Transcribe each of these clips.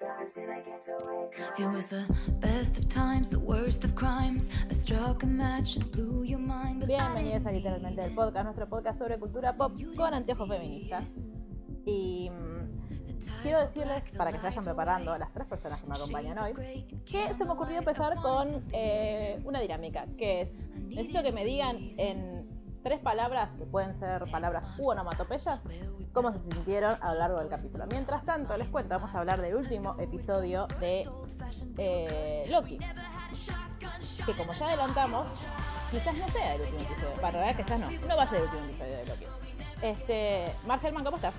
It was the best of times, the worst of crimes. I struck a match and blew your mind. but Bienvenidos a Literalmente el Podcast, nuestro podcast sobre cultura pop con anteojos feministas. Y mm, quiero decirles, para que se vayan preparando, a las tres personas que me acompañan hoy, que se me ocurrió empezar con eh, una dinámica, que es, necesito que me digan en tres palabras, que pueden ser palabras u onomatopeyas, cómo se sintieron a lo largo del capítulo. Mientras tanto, les cuento, vamos a hablar del último episodio de eh, Loki. Que como ya adelantamos, quizás no sea el último episodio. Para la verdad quizás no, no va a ser el último episodio de Loki. Este, Marcelman, ¿cómo estás?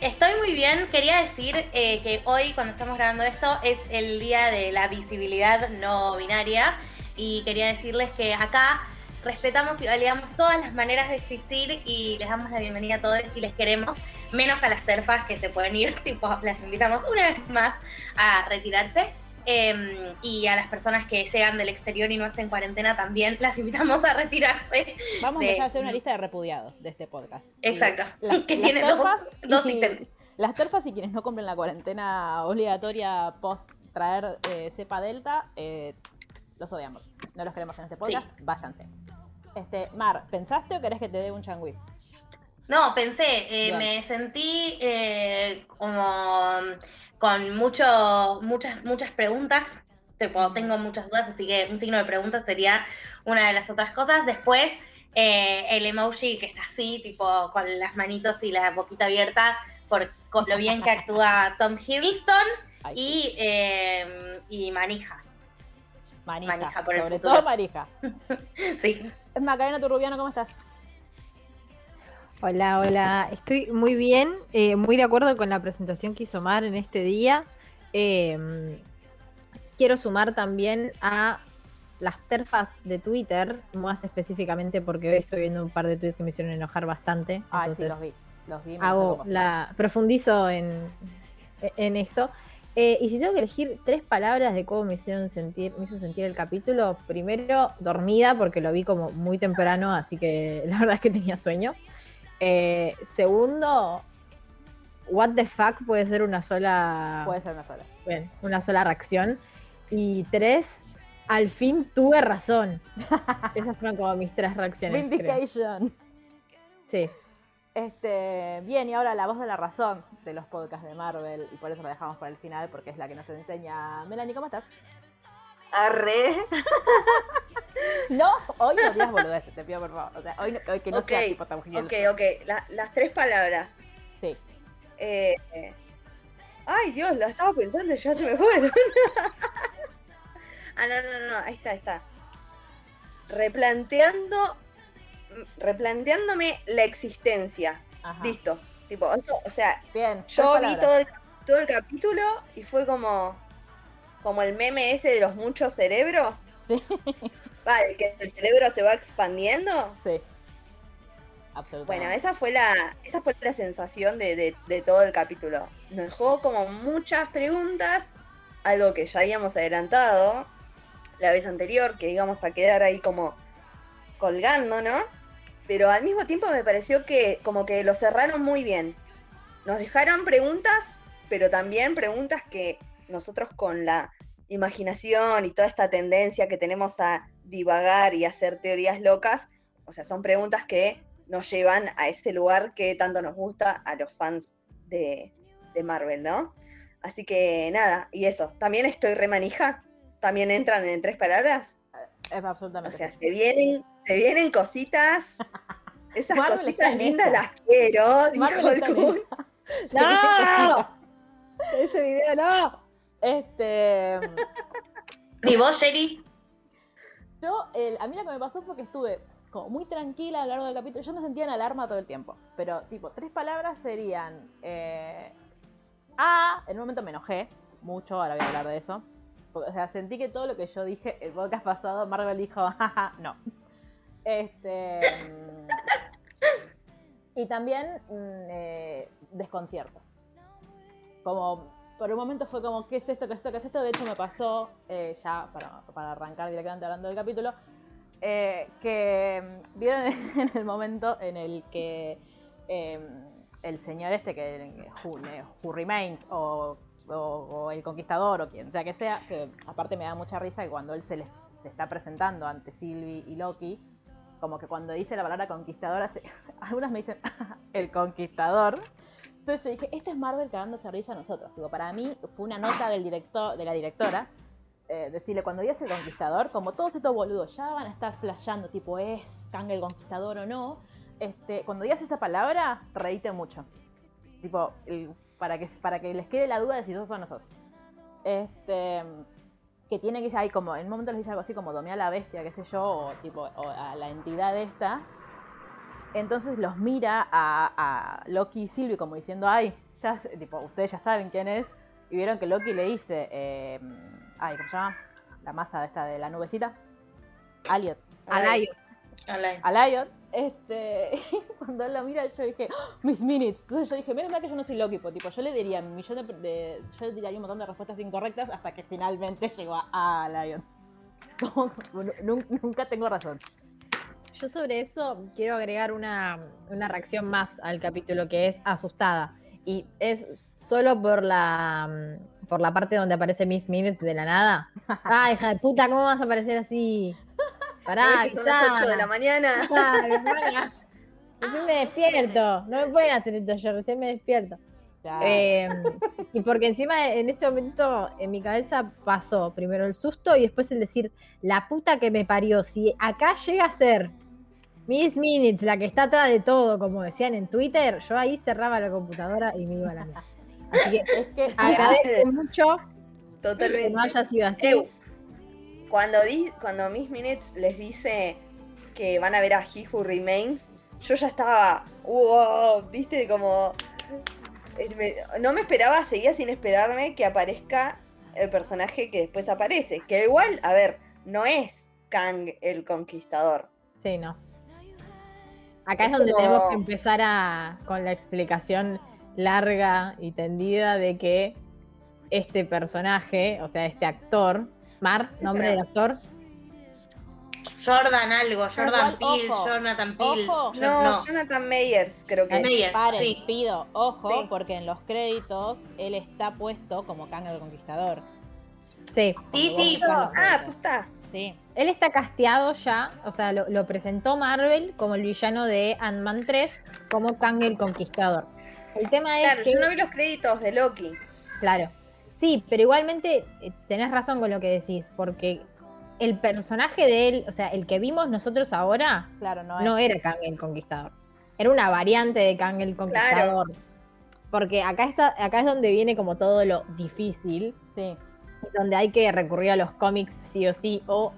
Estoy muy bien. Quería decir eh, que hoy, cuando estamos grabando esto, es el día de la visibilidad no binaria. Y quería decirles que acá respetamos y validamos todas las maneras de existir y les damos la bienvenida a todos y les queremos, menos a las terfas que se pueden ir, tipo, las invitamos una vez más a retirarse. eh, y a las personas que llegan del exterior y no hacen cuarentena también las invitamos a retirarse. Vamos a de- empezar a hacer una lista de repudiados de este podcast. Exacto. Que tiene terfas dos. Las terfas y quienes no cumplen la cuarentena obligatoria post traer eh, cepa delta, eh, los odiamos. No los queremos en este podcast, váyanse. Este, Mar, ¿pensaste o querés que te dé un changüí? No, pensé, eh, me sentí eh, como con mucho, muchas, muchas preguntas. Tipo, tengo muchas dudas, así que un signo de preguntas sería una de las otras cosas. Después, eh, el emoji que está así, tipo, con las manitos y la boquita abierta, por con lo bien que actúa Tom Hiddleston y, eh, y Manija. manija, manija por sobre todo manija. Sí. Macarena Turrubiano, ¿cómo estás? Hola, hola. Estoy muy bien, eh, muy de acuerdo con la presentación que hizo Mar en este día. Eh, quiero sumar también a las terfas de Twitter, más específicamente porque hoy estoy viendo un par de tweets que me hicieron enojar bastante. Sí, entonces los vi. Los vi. hago la profundizo en, en esto. Eh, y si tengo que elegir tres palabras de cómo me hicieron sentir, me hizo sentir el capítulo, primero dormida porque lo vi como muy temprano, así que la verdad es que tenía sueño. Eh, segundo, what the fuck puede ser una sola, Puede ser una sola. bien, una sola reacción. Y tres, al fin tuve razón. Esas fueron como mis tres reacciones. Vindication. Sí. Este, bien, y ahora la voz de la razón de los podcasts de Marvel, y por eso la dejamos para el final, porque es la que nos enseña. Melanie, ¿cómo estás? Arre. No, hoy no digas boludeces, te pido por favor. O sea, hoy, que no Ok, seas tipo Hiddleston. Ok, ok. La- las tres palabras. Sí. Eh, eh. Ay, Dios, lo estaba pensando y ya se me fueron. ah, no, no, no, ahí está, ahí está. Replanteando. Replanteándome la existencia. Ajá. Listo. Tipo, eso, o sea, Bien. yo vi todo el, todo el capítulo y fue como. Como el meme ese de los muchos cerebros. Sí. Vale, que el cerebro se va expandiendo. Sí. Absolutamente. Bueno, esa fue la, esa fue la sensación de, de- de todo el capítulo. Nos dejó como muchas preguntas, algo que ya habíamos adelantado la vez anterior, que íbamos a quedar ahí como colgando, ¿no? Pero al mismo tiempo me pareció que como que lo cerraron muy bien. Nos dejaron preguntas, pero también preguntas que nosotros con la imaginación y toda esta tendencia que tenemos a divagar y hacer teorías locas, o sea, son preguntas que nos llevan a ese lugar que tanto nos gusta a los fans de, de Marvel, ¿no? Así que nada, y eso, también estoy remanija, también entran en tres palabras, Es o sea, se vienen, se vienen cositas, esas Marvel cositas lindas lista. las quiero, dijo el. ¡No! Ese video no. Este. ¿Y vos, Sherry? Yo, el- a mí lo que me pasó fue que estuve como muy tranquila a lo largo del capítulo. Yo me sentía en alarma todo el tiempo. Pero, tipo, tres palabras serían. Eh, a. En un momento me enojé mucho, ahora voy a hablar de eso. O sea, sentí que todo lo que yo dije el podcast pasado, Marvel dijo, jaja, no. Este. mm, y también mm, eh, desconcierto. Como por un momento fue como, ¿qué es esto? ¿Qué es esto? ¿Qué es esto? De hecho me pasó, eh, ya para, para arrancar directamente hablando del capítulo, eh, que mm, vieron en el momento en el que eh, el señor este, que Who, Who Remains, o, o- el conquistador, o quien sea que sea, que aparte me da mucha risa que cuando él se, les, se está presentando ante Sylvie y Loki, como que cuando dice la palabra conquistador, hace- algunas me dicen el conquistador. Entonces yo dije, este es Marvel cagándose risa a nosotros. Digo, para mí fue una nota del director, de la directora, eh, decirle, cuando digas el conquistador, como todos estos boludos ya van a estar flasheando, tipo, ¿es Kang el conquistador o no? Este, cuando digas esa palabra, reíte mucho. Tipo, el- para, que, para que les quede la duda de si sos o no sos. Este, que tiene que decir, ahí como, en un momento les dice algo así como domea a la bestia, qué sé yo, o tipo, o a la entidad esta. Entonces los mira a, a Loki y Sylvie como diciendo, ay, ya, sé- tipo, ustedes ya saben quién es. Y vieron que Loki le dice, eh, ay, ¿cómo se llama? La masa de esta de la nubecita. Aliot. Alayo. Online. Este, cuando él lo mira, yo dije, "Oh, Miss Minutes. Entonces yo dije, menos mal que yo no soy Loki, pues, tipo, yo le diría un millón de, de- yo le tiraría un montón de respuestas incorrectas hasta que finalmente llegó a, a Liot. Como, nu- nu- nunca tengo razón. Yo sobre eso quiero agregar una, una reacción más al capítulo que es asustada. Y es solo por la por la parte donde aparece Miss Minutes de la nada. Ay, hija de puta, ¿cómo vas a aparecer así? Pará, ¿No ves que son las 8 de la mañana. Recién me despierto. No me pueden hacer esto yo, recién me despierto. Eh, y porque encima en ese momento en mi cabeza pasó primero el susto y después el decir, la puta que me parió, si acá llega a ser Miss Minutes, la que está atrás de todo, como decían en Twitter, yo ahí cerraba la computadora y me iba a la mierda. Así que es que agradezco mucho que Totalmente. no haya sido así. Cuando, di, cuando Miss Minutes les dice que van a ver a He Who Remains, yo ya estaba, wow, viste, como... eh, no me esperaba, seguía sin esperarme que aparezca el personaje que después aparece. Que igual, a ver, no es Kang el Conquistador. Sí, no. Acá es, Es donde como- tenemos que empezar a, con la explicación larga y tendida de que este personaje, o sea, este actor, Mar, nombre del actor, Jordan algo, Jordan Peele, Jonathan Peele. ojo. No, no. Jonathan Meyers creo que es. Meyers, Paren, sí. pido, ojo, Sí. porque en los créditos él está puesto como Kang el Conquistador. sí, Sí, sí. Ah, pues está. Sí. él está casteado ya, o sea, lo, lo presentó Marvel como el villano de Ant-Man 3, como Kang el Conquistador. El tema es Claro, que... yo no vi los créditos de Loki. Claro. Sí, pero igualmente eh, tenés razón con lo que decís, porque el personaje de él, o sea, el que vimos nosotros ahora, Claro, no, era Kang el Conquistador. Era una variante de Kang el Conquistador. Porque acá está, acá es donde viene como todo lo difícil, Sí. donde hay que recurrir a los cómics sí o sí, o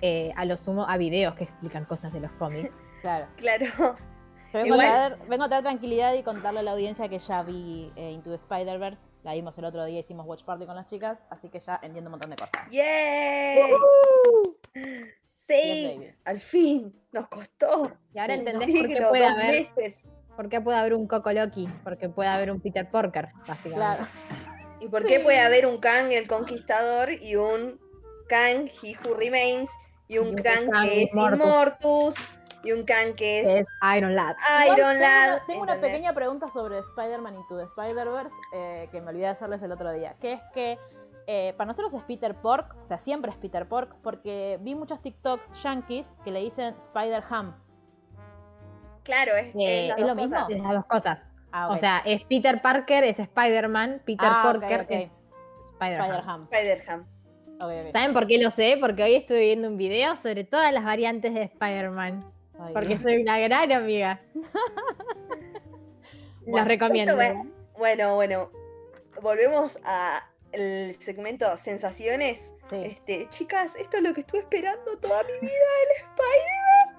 eh, a lo sumo a videos que explican cosas de los cómics. Claro. Claro. Vengo, Igual- a traer, vengo a traer tranquilidad y contarle a la audiencia que ya vi eh, Into the Spider-Verse. La vimos el otro día, hicimos Watch Party con las chicas, así que ya entiendo un montón de cosas. ¡Yay! Bien, Sí, al fin, nos costó. Y ahora entendés por qué puede dos haber, meses. por qué puede haber un Coco Loki, porque puede haber un Peter Porker, básicamente. Claro. ¿Y por qué puede haber un Kang el Conquistador y un Kang He Who Remains y un Y un Kang Kang que es Immortus. Immortus y un Kang que es es Iron Lad. Iron Lad? Tengo una pequeña pregunta sobre Spider-Man Into the Spider-Verse eh, que me olvidé de hacerles el otro día. Que es que eh, para nosotros es Peter Pork, o sea, siempre es Peter Pork, porque vi muchos TikToks yankees que le dicen Spider-Ham. Claro, es, Eh, es ¿es lo mismo? cosas. Es las dos cosas. Ah, O sea, es Peter Parker, es Spider-Man, Peter Ah, es. Spider-Ham. Spider-Ham. Ok. ¿Saben por qué lo sé? Porque hoy estuve viendo un video sobre todas las variantes de Spider-Man. Ay, Porque soy una gran amiga. Bueno, Los recomiendo. Bueno, bueno. Volvemos a el segmento sensaciones. Sí. Este, chicas, esto es lo que estuve esperando toda mi vida, el Spider.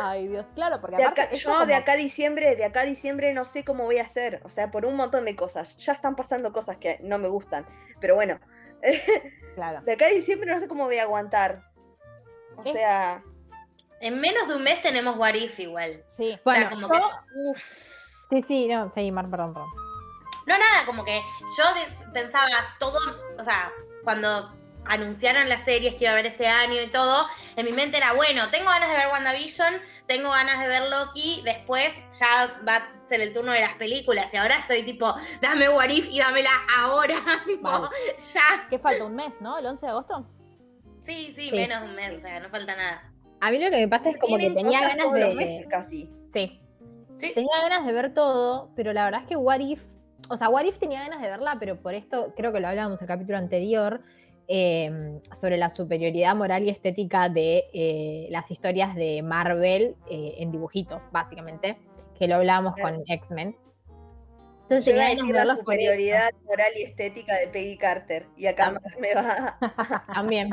Ay, Dios, claro, porque De aparte acá, yo de acá a diciembre, de acá a diciembre no sé cómo voy a hacer. O sea, por un montón de cosas. Ya están pasando cosas que no me gustan. Pero bueno, Claro. de acá a diciembre no sé cómo voy a aguantar. O Es- sea, En menos de un mes tenemos What If igual. Sí. O Bueno, sea, como yo- que- uff. sí, sí, no, sí, Mar, perdón, perdón. No, nada, como que yo pensaba todo, o sea, cuando anunciaron las series que iba a haber este año y todo, en mi mente era, bueno, tengo ganas de ver WandaVision, tengo ganas de ver Loki, después ya va a ser el turno de las películas y ahora estoy tipo, dame What If y dámela ahora, tipo, Vale. ya. ¿Qué falta? ¿Un mes, no? ¿El 11 de agosto? Sí, sí, Sí. menos de un mes, o sea, no falta nada. A mí lo que me pasa es como que tenía cosas ganas todos los meses de. casi. Sí, Sí. tenía ganas de ver todo, pero la verdad es que What If. O sea, What If tenía ganas de verla, pero por esto creo que lo hablábamos en el capítulo anterior. eh, sobre la superioridad moral y estética de eh, las historias de Marvel eh, en dibujito, básicamente, que lo hablábamos Claro. con X-Men. Entonces Yo iba tenía ganas de la superioridad moral y estética de Peggy Carter. Y acá. Mar me va. También.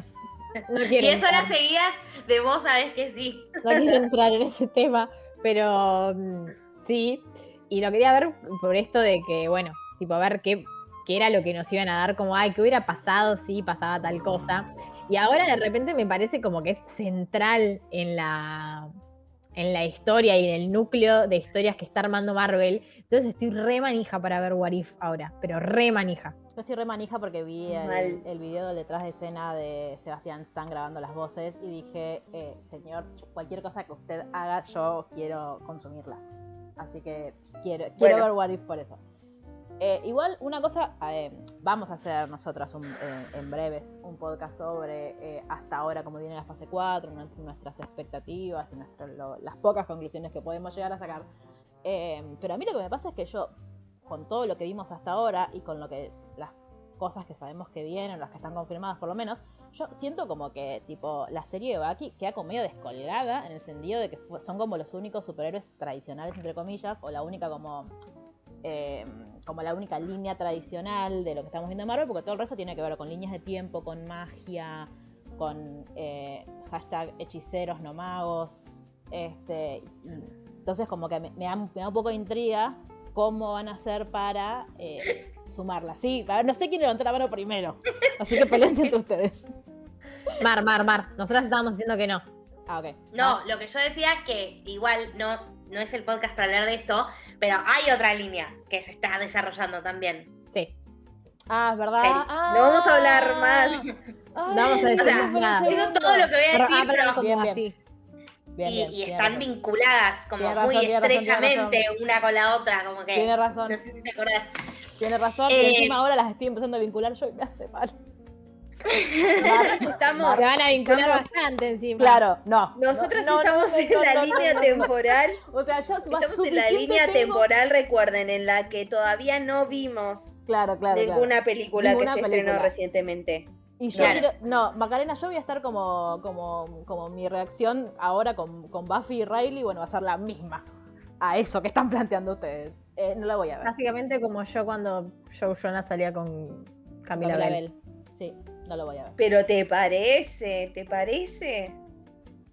No quiero, Diez horas entrar, seguidas de vos sabés que sí. no quiero entrar en ese tema, pero mm, sí. Y lo quería ver por esto de que, bueno, tipo, a ver qué, qué era lo que nos iban a dar, como, ay, qué hubiera pasado si pasaba tal cosa. Y ahora de repente me parece como que es central en la, en la historia y en el núcleo de historias que está armando Marvel. Entonces estoy re manija para ver What If ahora, pero re manija. Yo estoy re manija porque vi el, video del detrás de escena de Sebastián Stan grabando las voces y dije, eh, señor, cualquier cosa que usted haga, yo quiero consumirla. Así que quiero, quiero Bueno. ver What If por eso. Eh, igual, una cosa, eh, vamos a hacer nosotras un- eh, en breves un podcast sobre eh, hasta ahora cómo viene la fase 4, nues- nuestras expectativas y nuestras- lo- las pocas conclusiones que podemos llegar a sacar. Eh, pero a mí lo que me pasa es que yo, con todo lo que vimos hasta ahora y con lo que las cosas que sabemos que vienen, las que están confirmadas por lo menos, yo siento como que tipo la serie de Bucky queda como medio descolgada en el sentido de que son como los únicos superhéroes tradicionales entre comillas o la única como eh, como la única línea tradicional de lo que estamos viendo en Marvel porque todo el resto tiene que ver con líneas de tiempo, con magia, con eh, hashtag hechiceros no magos, este entonces como que me, da, me da un poco de intriga cómo van a hacer para eh, sumarla. Sí, no sé quién levantó la mano primero. Así que peleen entre ustedes. Mar, Mar, Mar. Nosotras estábamos diciendo que no. Ah, ok. No, lo que yo decía que igual no, no es el podcast para hablar de esto, pero hay otra línea que se está desarrollando también. Sí. Ah, es verdad. Ah. No vamos a hablar más. Ay, No vamos a decir O sea, más nada. Digo todo lo que voy a Pero decir, pero- como Bien, bien. así. Bien, y, bien, y tiene están razón. vinculadas como razón, muy estrechamente razón. una con la otra, como que Tiene razón, no sé si te acordás. tiene razón. Eh, y encima ahora las estoy empezando a vincular yo y me hace mal. Nosotros estamos, Se van a vincular Estamos- bastante encima. Claro, no. nosotros No, no, estamos no, en la no, línea no, no. temporal. O sea, yo Estamos en la línea tengo- temporal, recuerden, en la que todavía no vimos Claro, claro. claro. ninguna película Ninguna que se película. estrenó recientemente. Y yo Claro. quiero, no, Macarena, yo voy a estar como, como, como mi reacción ahora con, con Buffy y Riley, bueno, va a ser la misma a eso que están planteando ustedes. Eh, no la voy a ver. Básicamente como yo cuando Joe Jonas salía con Camila, Camila Bell. Bell. Sí, no lo voy a ver. Pero ¿te parece? ¿Te parece?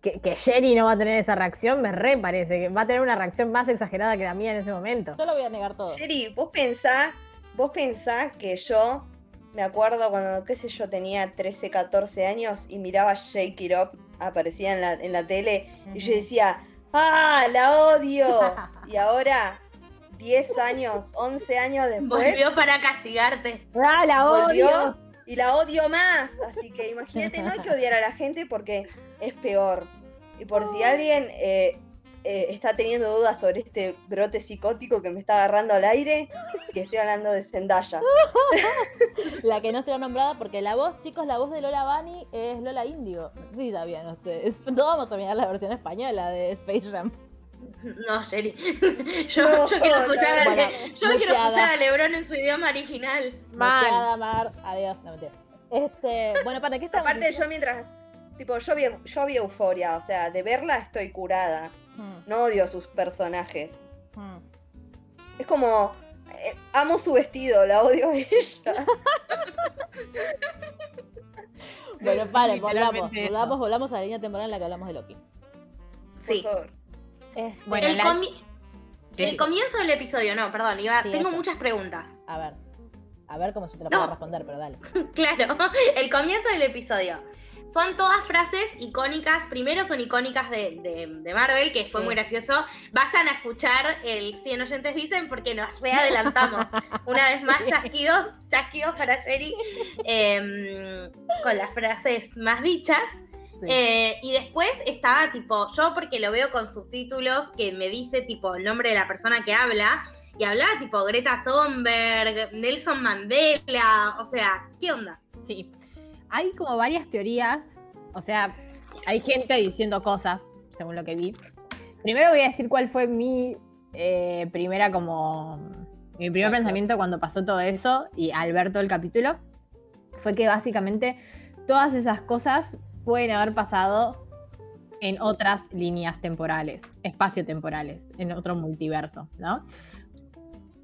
Que, que Sherry no va a tener esa reacción, me re parece. Que va a tener una reacción más exagerada que la mía en ese momento. Yo lo voy a negar todo. Sherry, vos pensás, vos pensás que yo me acuerdo cuando, qué sé yo, tenía 13, 14 años y miraba Shake It Up, aparecía en la, en la tele, y yo decía, ¡ah, la odio! Y ahora, 10 años, 11 años después, Volvió para castigarte. ¡Ah, la volvió odio! Y la odio más. Así que imagínate, no hay que odiar a la gente porque es peor. Y por si alguien eh, eh, está teniendo dudas sobre este brote psicótico que me está agarrando al aire, si estoy hablando de Zendaya. La que no será nombrada porque la voz, chicos, la voz de Lola Bunny es Lola sé si sabían ustedes. No vamos a mirar la versión española de Space Jam. No, Sherry. Yo, No, yo quiero no, escuchar, a, bueno, yo quiero muteada. escuchar a Lebron en su idioma original. Muteada, Mar. Adiós. No, mentira. Este, bueno, ¿para qué estamos? Aparte, yo mientras. Tipo, yo vi, yo vi euforia, o sea, de verla estoy curada. Hmm, No odio a sus personajes. hmm. Es como. eh, amo su vestido, la odio a ella. Bueno, paren, volvamos. Volvamos, volvamos a la línea temporal en la que hablamos de Loki. por Sí. favor. Es- Bueno, el, la- comi- Sí. el comienzo del episodio, no, perdón, iba, Sí, tengo eso. muchas preguntas. A ver. A ver cómo yo te lo No. puedo responder, pero dale. Claro, el comienzo del episodio. Son todas frases icónicas. Primero son icónicas de, de- de Marvel, que fue Sí. muy gracioso. Vayan a escuchar el 100 oyentes dicen porque nos readelantamos. Una vez más, chasquidos, chasquidos para Sherry, em, con las frases más dichas. Sí. Eh, y después estaba tipo, yo porque lo veo con subtítulos que me dice tipo el nombre de la persona que habla. Y hablaba tipo Greta Thunberg, Nelson Mandela. O sea, ¿qué onda? Sí. Hay como varias teorías, o sea, hay gente diciendo cosas, según lo que vi. Primero voy a decir cuál fue mi eh, primera como... Mi primer pensamiento cuando pasó todo eso y al ver todo el capítulo fue que básicamente todas esas cosas pueden haber pasado en otras líneas temporales, espacio-temporales, en otro multiverso, ¿no?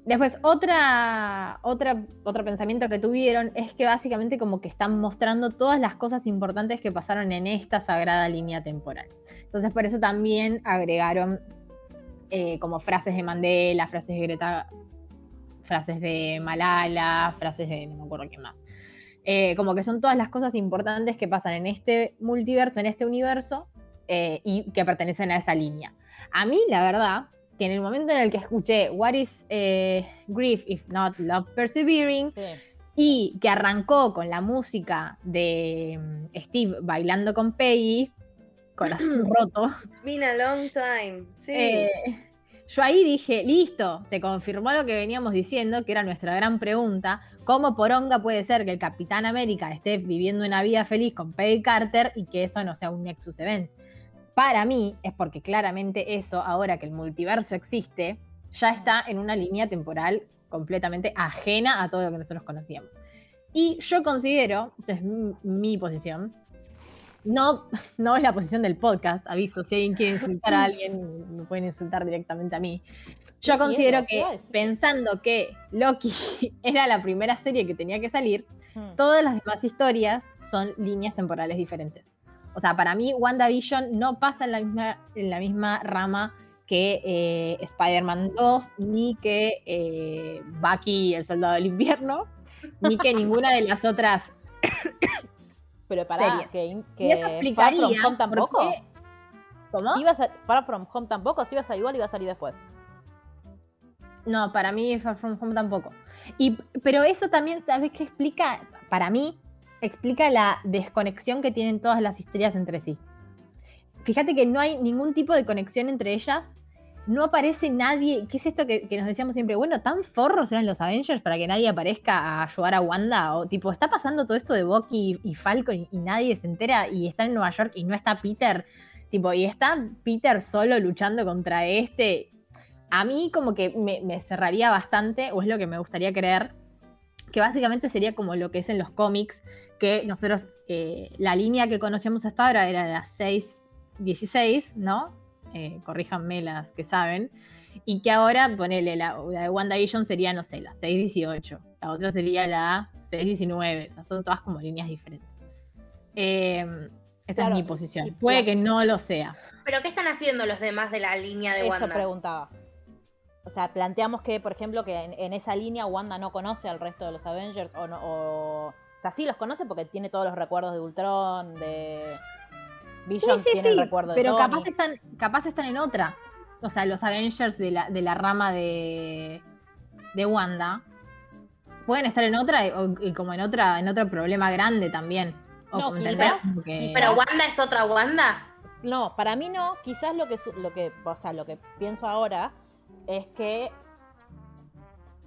Después, otra, otra, otro pensamiento que tuvieron es que básicamente como que están mostrando todas las cosas importantes que pasaron en esta sagrada línea temporal. Entonces, por eso también agregaron eh, como frases de Mandela, frases de Greta, frases de Malala, frases de no me acuerdo qué más. Eh, como que son todas las cosas importantes que pasan en este multiverso, en este universo, eh, y que pertenecen a esa línea. A mí, la verdad, que en el momento en el que escuché What is eh, Grief if not love persevering Sí. y que arrancó con la música de mm, Steve bailando con Peggy, corazón roto, It's been a long time. Sí. eh, yo ahí dije, listo, se confirmó lo que veníamos diciendo, que era nuestra gran pregunta, ¿cómo poronga puede ser que el Capitán América esté viviendo una vida feliz con Peggy Carter y que eso no sea un Nexus Event? Para mí es porque claramente eso, ahora que el multiverso existe, ya está en una línea temporal completamente ajena a todo lo que nosotros conocíamos. Y yo considero, esta es mi, mi posición, no, no es la posición del podcast, aviso, si alguien quiere insultar a alguien, me pueden insultar directamente a mí. Yo considero que pensando que Loki era la primera serie que tenía que salir, Hmm. todas las demás historias son líneas temporales diferentes. O sea, para mí WandaVision no pasa en la misma, en la misma rama que eh, Spider-Man 2, ni que eh, Bucky, el Soldado del Invierno, ni que ninguna de las otras Pero series. que, que y eso Far From Home tampoco. ¿Cómo? Ibas a, Far From Home tampoco, si ibas a igual iba a salir después. No, para mí Far From Home tampoco. Y, pero eso también, ¿sabes qué explica? Para mí, explica la desconexión que tienen todas las historias entre sí. Fíjate que no hay ningún tipo de conexión entre ellas. No aparece nadie. ¿Qué es esto que, que nos decíamos siempre? Bueno, tan forros eran los Avengers para que nadie aparezca a ayudar a Wanda. O tipo, está pasando todo esto de Bucky y, y Falcon y, y nadie se entera y está en Nueva York y no está Peter. Tipo, y está Peter solo luchando contra este a mí como que me, me cerraría bastante, o es lo que me gustaría creer, que básicamente sería como lo que es en los cómics, que nosotros, eh, la línea que conocíamos hasta ahora era la 6-16, ¿no? Eh, corríjanme las que saben. Y que ahora, ponele, la, la de WandaVision sería, no sé, la 6-18. La otra sería la 6-19. O sea, son todas como líneas diferentes. Eh, esta Claro, es mi posición. y- Puede que no lo sea. ¿Pero qué están haciendo los demás de la línea de Eso Wanda? preguntaba. O sea, planteamos que, por ejemplo, que en, en esa línea Wanda no conoce al resto de los Avengers o no. O, o sea, sí los conoce porque tiene todos los recuerdos de Ultron, de. Vision Sí, sí, tiene sí, el recuerdo de pero Tony. capaz están, capaz están en otra. O sea, los Avengers de la, de la rama de, de Wanda pueden estar en otra y, o- y como en otra, en otro problema grande también. O No, quizás- ¿Pero Wanda es otra Wanda? No, para mí no. Quizás lo que, su- lo que, o sea, lo que pienso ahora es que,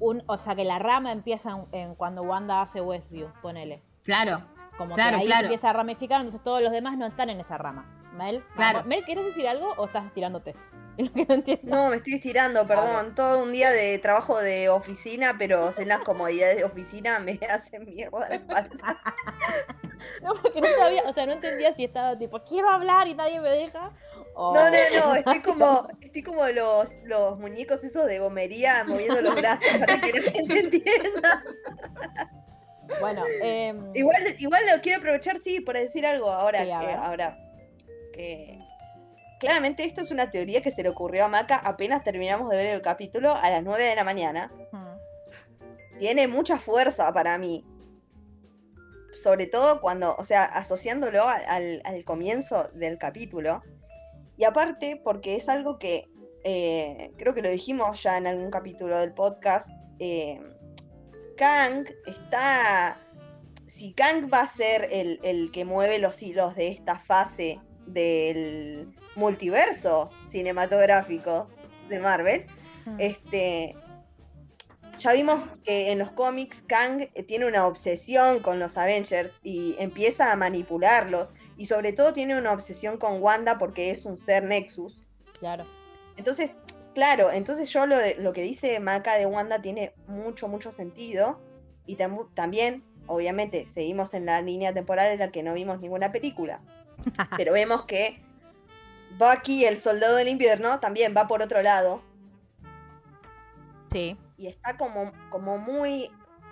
un, o sea, que la rama empieza en, en cuando Wanda hace Westview, ponele. Claro, Como Claro, que ahí claro. empieza a ramificar, entonces todos los demás no están en esa rama. Mel, Claro. Mel, ¿quieres decir algo o estás tirándote? Es lo que no entiendo. No, me estoy estirando, perdón. Todo un día de trabajo de oficina, pero en las comodidades de oficina me hacen mierda la espalda. No, porque no sabía, o sea, no entendía si estaba tipo, quiero hablar y nadie me deja. O- No, no, no, estoy como, estoy como los, los muñecos esos de gomería moviendo los brazos para que la gente entienda. Bueno, em, Igual, igual lo quiero aprovechar, sí, para decir algo ahora Sí, que ahora que, claramente esto es una teoría que se le ocurrió a Maca apenas terminamos de ver el capítulo a las 9 de la mañana. Mm. Tiene mucha fuerza para mí. Sobre todo cuando, o sea, asociándolo al, al- al comienzo del capítulo. Y aparte, porque es algo que eh, creo que lo dijimos ya en algún capítulo del podcast. eh, Kang está. Si Kang va a ser el, el que mueve los hilos de esta fase del multiverso cinematográfico de Marvel, Mm. este. Ya vimos que en los cómics Kang tiene una obsesión con los Avengers y empieza a manipularlos. Y sobre todo tiene una obsesión con Wanda porque es un ser Nexus. Claro. Entonces, claro, entonces yo lo, de- lo que dice Maca de Wanda tiene mucho, mucho sentido. Y tam- también, obviamente, seguimos en la línea temporal en la que no vimos ninguna película. Pero vemos que Bucky, el soldado del invierno, también va por otro lado. Sí. Y está como, como muy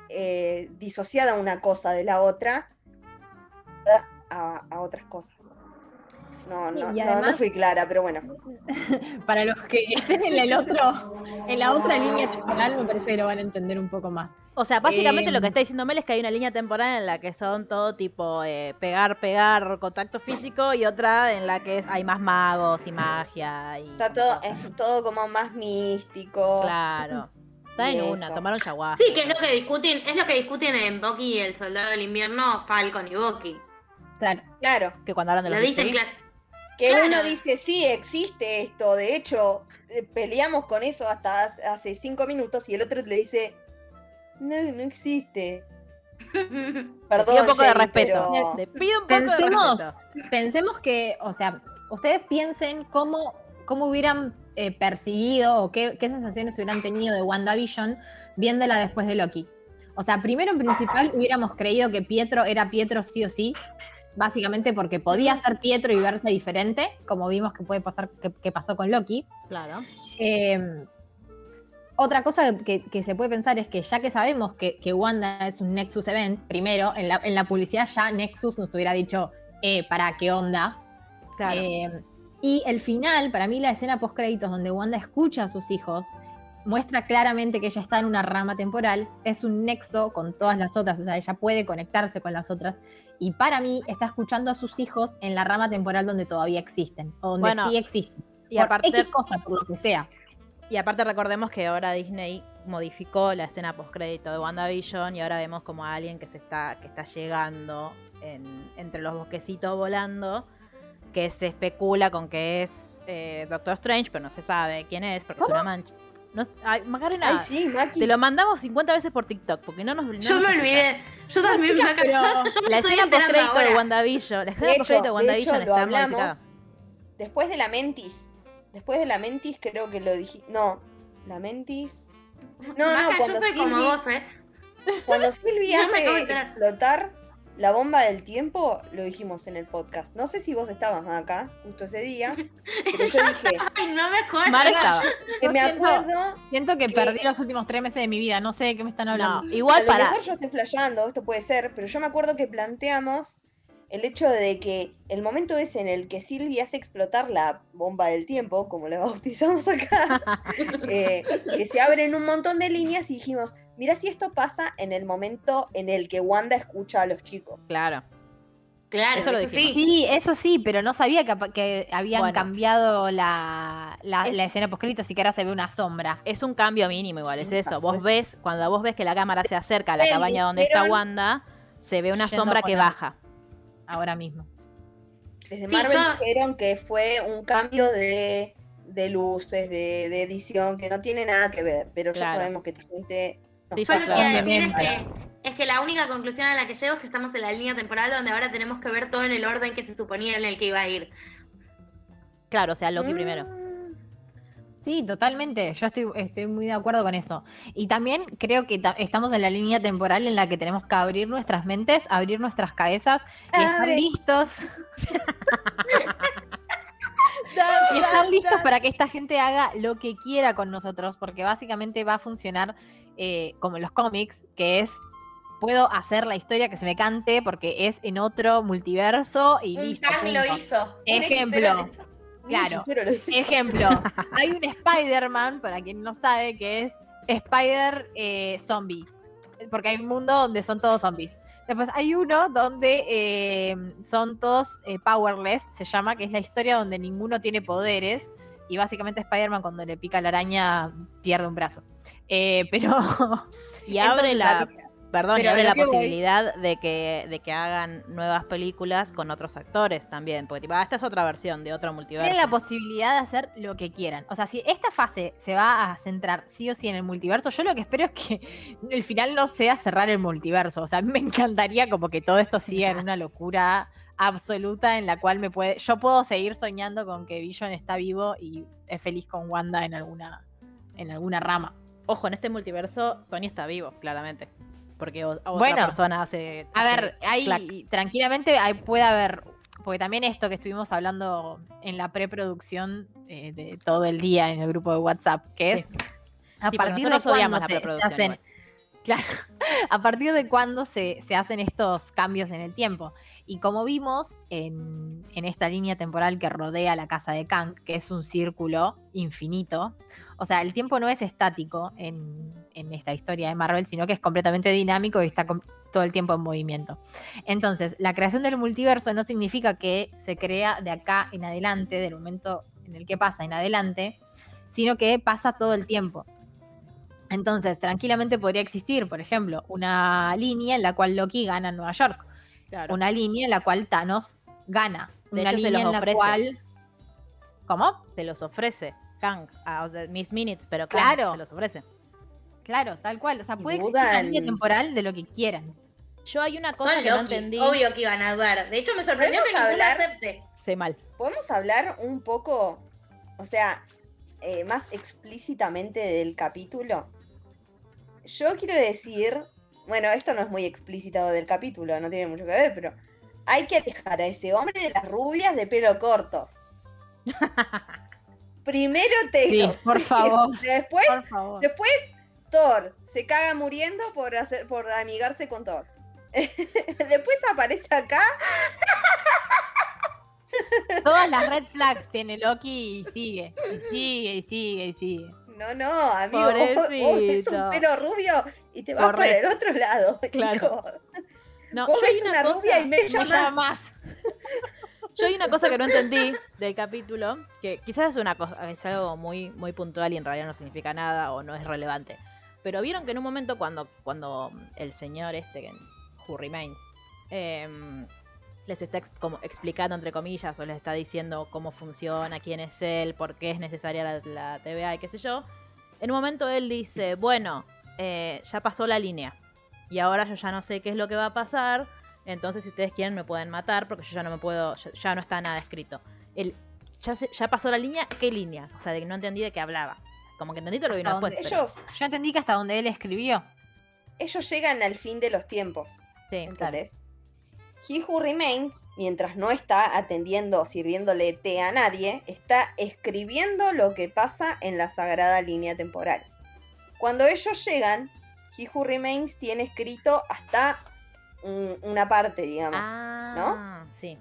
eh, disociada una cosa de la otra a, a otras cosas. No, Sí, no, no- no fui clara, pero bueno. Para los que estén en el otro, en la otra línea temporal, me parece que lo van a entender un poco más. O sea, básicamente lo que Em. está diciendo Mel es que hay una línea temporal en la que son todo tipo eh, pegar, pegar, contacto físico y otra en la que hay más magos y magia y Está todo, cosas. es todo como más místico. Claro. Está en una, eso. tomaron yaguá. Sí, que es lo que discuten, es lo que discuten en Bucky y el Soldado del Invierno, Falcon y Bucky. Claro. Claro. Que cuando hablan de Lo los dicen claro. Que Claro. uno dice, sí, existe esto. De hecho, eh, peleamos con eso hasta hace- cinco minutos y el otro le dice, no, no existe. te Perdón, pido un poco de respeto. pero- Te pido un poco de respeto. pensemos que, o sea, ustedes piensen cómo, cómo hubieran eh, percibido o qué, qué sensaciones hubieran tenido de WandaVision viéndola después de Loki. O sea, primero en principal hubiéramos creído que Pietro era Pietro sí o sí, básicamente porque podía ser Pietro y verse diferente, como vimos que puede pasar, que, que pasó con Loki. Claro. Eh, otra cosa que, que se puede pensar es que ya que sabemos que, que Wanda es un Nexus Event, primero, en la, en la publicidad ya Nexus nos hubiera dicho, eh, ¿para qué onda? Claro. Eh, y el final, para mí la escena post créditos donde Wanda escucha a sus hijos, muestra claramente que ella está en una rama temporal, es un nexo con todas las otras, o sea, ella puede conectarse con las otras. Y para mí está escuchando a sus hijos en la rama temporal donde todavía existen, o donde Bueno, sí existen. y por aparte- X cosa, por lo que sea. Y aparte recordemos que ahora Disney modificó la escena postcrédito de WandaVision y ahora vemos como a alguien que se está, que está llegando en- entre los bosquecitos volando, que se especula con que es eh, Doctor Strange, pero no se sabe quién es, porque es una mancha. No, ay, Macarena, Ay, sí, Maki. te lo mandamos 50 veces por TikTok, porque no nos no Yo nos me olvidé. Yo también me pero yo, yo me La estoy escena postcrédito de. WandaVision, la escena De postcrédito de de WandaVision hecho, lo está modificada. hablamos después de la Mentis. Después de la Mentis creo que lo dije. No, la Mentis. No, Maca, no, yo cuando soy como vos, ¿eh? cuando de hace explotar la bomba del tiempo, lo dijimos en el podcast. No sé si vos estabas acá justo ese día, pero yo dije Ay, no me acuerdo. Mar estaba. que me siento- acuerdo. Siento que que- perdí los últimos tres meses de mi vida, no sé de qué me están hablando. No, A igual lo para. mejor yo estoy flasheando, esto puede ser, pero yo me acuerdo que planteamos el hecho de que el momento ese en el que Silvia hace explotar la bomba del tiempo, como la bautizamos acá, eh, que se abren un montón de líneas y dijimos, mira si esto pasa en el momento en el que Wanda escucha a los chicos. Claro. Claro, Eso lo eso sí. Sí, eso sí, pero no sabía que, que habían Bueno. cambiado la, la, Es- la escena poscrito, siquiera se ve una sombra. Es un cambio mínimo igual, es eso. Vos eso. ves, cuando vos ves que la cámara se acerca a la cabaña donde está Wanda, se ve una sombra que baja. Ahora mismo. Desde Sí, Marvel yo- dijeron que fue un cambio de, de luces, de, de edición, que no tiene nada que ver, pero Claro. ya sabemos que esta gente... nos Yo lo que pasa- iba a decir es que, es que la única conclusión a la que llego es que estamos en la línea temporal donde ahora tenemos que ver todo en el orden que se suponía en el que iba a ir. Claro, o sea, Loki primero. Sí, totalmente. Yo estoy, estoy muy de acuerdo con eso. Y también creo que ta- estamos en la línea temporal en la que tenemos que abrir nuestras mentes, abrir nuestras cabezas y estar Abre. listos. y estar listos para que esta gente haga lo que quiera con nosotros, porque básicamente va a funcionar eh, como en los cómics, que es puedo hacer la historia que se me cante porque es en otro multiverso y listo. Lo hizo. Ejemplo. Claro. Ejemplo, hay un Spider-Man, para quien no sabe, que es Spider eh, Zombie. Porque hay un mundo donde son todos zombies. Después hay uno donde eh, son todos eh, powerless, se llama, que es la historia donde ninguno tiene poderes. Y básicamente Spider-Man cuando le pica la araña pierde un brazo. Pero... Y abre Entonces, la, perdón, y abre la voy- posibilidad de que, de que hagan nuevas películas con otros actores también. Porque tipo, ah, esta es otra versión de otro multiverso. Tienen la posibilidad de hacer lo que quieran. O sea, si esta fase se va a centrar sí o sí en el multiverso, yo lo que espero es que el final no sea cerrar el multiverso. O sea, a mí me encantaría como que todo esto siga en una locura absoluta en la cual me puede. Yo puedo seguir soñando con que Vision está vivo y es feliz con Wanda en alguna, en alguna rama. Ojo, en este multiverso Tony está vivo, claramente. Porque o- otra Bueno. persona hace... A ver, ahí clac. tranquilamente ahí puede haber, porque también esto que estuvimos hablando en la preproducción eh, de todo el día en el grupo de WhatsApp, que es Sí. a Sí, partir de cuándo se, se hacen, claro, a partir de cuándo se, se hacen estos cambios en el tiempo. Y como vimos en, en esta línea temporal que rodea la casa de Kang, que es un círculo infinito, o sea, el tiempo no es estático en, en esta historia de Marvel, sino que es completamente dinámico y está todo el tiempo en movimiento. Entonces, la creación del multiverso no significa que se crea de acá en adelante, del momento en el que pasa en adelante, sino que pasa todo el tiempo. Entonces, tranquilamente podría existir, por ejemplo, una línea en la cual Loki gana en Nueva York, Claro. una línea en la cual Thanos gana, De una hecho, se línea los en la ofrece. cual... ¿Cómo? Se los ofrece Kang. Ah, o sea, Miss Minutes, pero Kang Claro. se los ofrece. Claro, tal cual. O sea, puede existir una dudan. línea temporal de lo que quieran. Yo hay una cosa Son que no entendí. obvio que iban a dudar. De hecho, me sorprendió que ¿Podemos ninguno hablar? acepte. Sé mal. ¿Podemos hablar un poco, o sea, eh, más explícitamente del capítulo? Yo quiero decir, bueno, esto no es muy explícito del capítulo, no tiene mucho que ver, pero hay que alejar a ese hombre de las rubias de pelo corto. Primero Taylor. Sí, por favor. Después, Por favor. después Thor se caga muriendo por hacer, por amigarse con Thor. después aparece acá Todas las red flags tiene Loki y sigue. Y sigue, y sigue, y sigue. No, no, amigo, vos, Pobrecito. un pelo rubio y te vas Correcto. para el otro lado. Claro. hijo. No, vos ves una rubia y me llamas. llama más. Yo hay una cosa que no entendí del capítulo, que quizás es una cosa, es algo muy, muy puntual y en realidad no significa nada o no es relevante. Pero vieron que en un momento cuando, cuando el señor este, Who Remains, em, les está como explicando entre comillas o les está diciendo cómo funciona, quién es él, por qué es necesaria la, la TVA y qué sé yo. En un momento él dice, bueno, eh, ya pasó la línea y ahora yo ya no sé qué es lo que va a pasar. Entonces, si ustedes quieren, me pueden matar porque yo ya no me puedo, ya, ya no está nada escrito. El, ya, se- ya pasó la línea, ¿qué línea? O sea, de que no entendí de qué hablaba. Como que entendí todo lo que vino después. pero- Ellos, Yo entendí que hasta donde él escribió. ellos llegan al fin de los tiempos, sí, claro. ¿entendés? He Who Remains, mientras no está atendiendo o sirviéndole té a nadie, está escribiendo lo que pasa en la sagrada línea temporal. Cuando ellos llegan, He Who Remains tiene escrito hasta un- una parte, digamos. Ah, sí.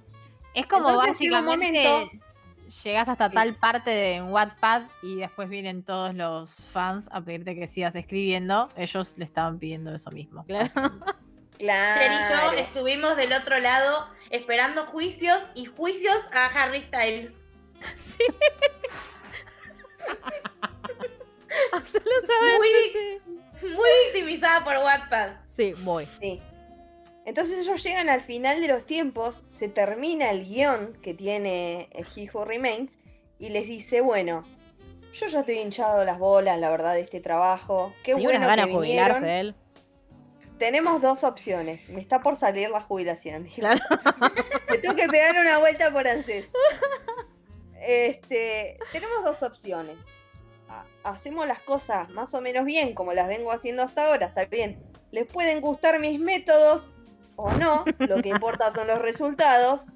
Es como Entonces, llega un básicamente momento- llegas hasta Sí. tal parte de Wattpad y después vienen todos los fans a pedirte que sigas escribiendo. Ellos le estaban pidiendo eso mismo. Claro. Cher y yo Claro. estuvimos del otro lado esperando juicios y juicios a Harry Styles. Absolutamente. Muy, muy victimizada por Wattpad. Sí, muy. Sí. Entonces ellos llegan al final de los tiempos, se termina el guion que tiene He Who Remains y les dice, bueno, yo ya estoy hinchado las bolas, la verdad, de este trabajo. Qué Tenía bueno que vinieron. jubilarse él. Tenemos dos opciones. Me está por salir la jubilación. Claro. Me tengo que pegar una vuelta por ANSES. Este, tenemos dos opciones. Ha- Hacemos las cosas más o menos bien, como las vengo haciendo hasta ahora, está bien. Les pueden gustar mis métodos o no, lo que importa son los resultados.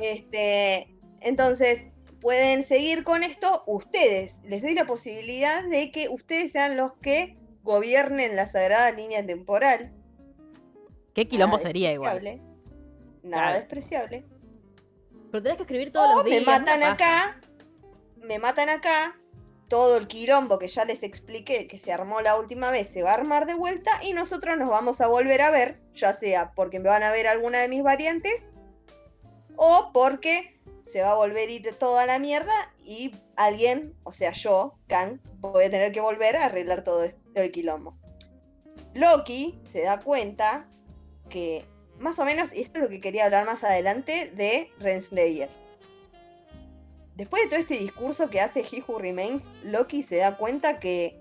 Este, entonces, pueden seguir con esto ustedes. Les doy la posibilidad de que ustedes sean los que gobiernen la sagrada línea temporal. Qué quilombo Nada sería igual. Nada Claro. despreciable. Pero tenés que escribir todos O los me días. matan una paja. acá, me matan acá, todo el quilombo que ya les expliqué que se armó la última vez se va a armar de vuelta y nosotros nos vamos a volver a ver, ya sea porque me van a ver alguna de mis variantes o porque se va a volver a ir toda la mierda y alguien, o sea yo, Kang, voy a tener que volver a arreglar todo el quilombo. Loki se da cuenta que más o menos, y esto es lo que quería hablar más adelante de Renslayer. Después de todo este discurso que hace He Who Remains, Loki se da cuenta que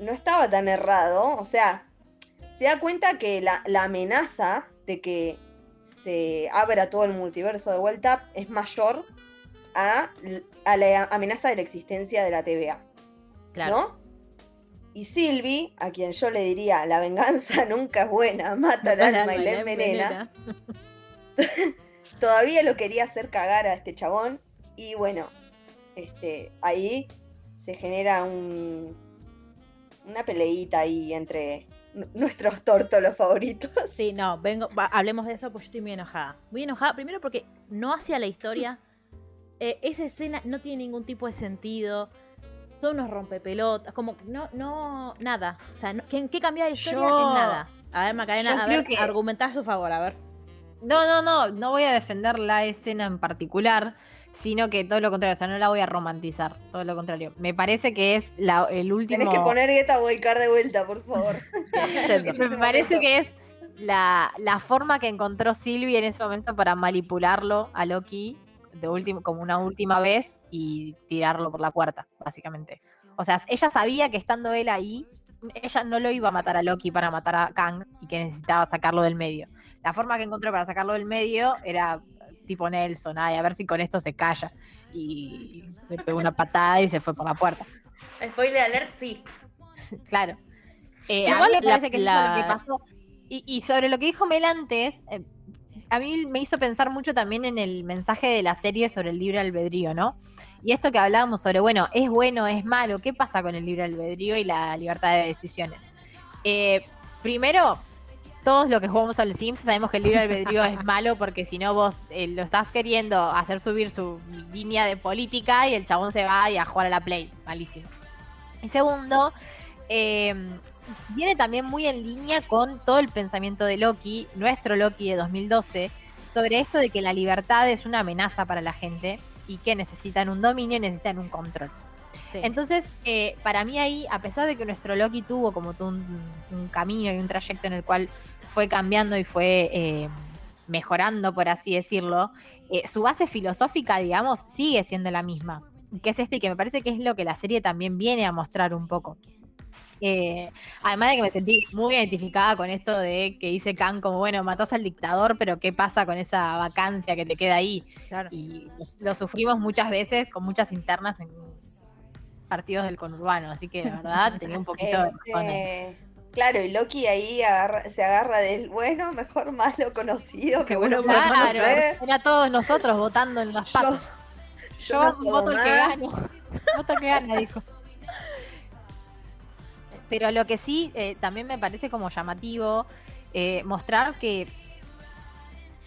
no estaba tan errado. O sea, se da cuenta que la, la amenaza de que se abra todo el multiverso de vuelta es mayor a, a la amenaza de la existencia de la TVA. Claro. ¿No? Y Sylvie, a quien yo le diría, la venganza nunca es buena, mata al alma y la la envenena, todavía lo quería hacer cagar a este chabón. Y bueno, este, ahí se genera un, una peleita ahí entre nuestros tórtolos favoritos. Sí, no, vengo, va, hablemos de eso, pues yo estoy muy enojada. Muy enojada, primero porque no hacia la historia. Eh, esa escena no tiene ningún tipo de sentido. Son unos rompepelotas, como que no, no, nada. O sea, no- ¿qué, qué cambia de la historia? Yo- En nada. A ver, Macarena, yo a ver, que- argumentá a su favor, a ver. No, no, no, no voy a defender la escena en particular, sino que todo lo contrario, o sea, no la voy a romantizar, todo lo contrario. Me parece que es la, el último... Tenés que poner Geta Boycar de vuelta, por favor. Me parece que es la, la forma que encontró Sylvie en ese momento para manipularlo a Loki de último, como una última vez y tirarlo por la puerta, básicamente. O sea, ella sabía que estando él ahí, ella no lo iba a matar a Loki para matar a Kang y que necesitaba sacarlo del medio. La forma que encontró para sacarlo del medio era tipo Nelson, ay, a ver si con esto se calla. Y le pegó una patada y se fue por la puerta. Spoiler alert, sí. Claro. Eh, Igual a mí me la- parece que eso es lo que pasó. Y, y sobre lo que dijo Mel antes, eh, a mí me hizo pensar mucho también en el mensaje de la serie sobre el libre albedrío, ¿no? Y esto que hablábamos sobre, bueno, es bueno, es malo, ¿qué pasa con el libre albedrío y la libertad de decisiones? Eh, primero, todos los que jugamos al Sims sabemos que el libre albedrío es malo porque si no vos eh, lo estás queriendo hacer subir su línea de política y el chabón se va y a jugar a la Play. Malísimo. Y segundo, eh, viene también muy en línea con todo el pensamiento de Loki, nuestro Loki de 2012, sobre esto de que la libertad es una amenaza para la gente y que necesitan un dominio y necesitan un control. Sí. Entonces, eh, para mí ahí, a pesar de que nuestro Loki tuvo como un, un camino y un trayecto en el cual fue cambiando y fue eh, mejorando, por así decirlo, eh, su base filosófica, digamos, sigue siendo la misma. Que es este, y que me parece que es lo que la serie también viene a mostrar un poco. Eh, además de que me sentí muy identificada con esto de que dice Khan como, bueno, matás al dictador, pero ¿qué pasa con esa vacancia que te queda ahí? Claro. Y lo, sufrimos muchas veces con muchas internas en partidos del conurbano, así que la verdad tenía un poquito de razón. Este, claro, y Loki ahí agarra- se agarra del bueno, mejor malo conocido, que bueno por Claro, conocer. era todos nosotros votando en las patas. yo no voto el que gano. Voto el que gana, dijo. Pero lo que sí eh, también me parece como llamativo eh, mostrar que,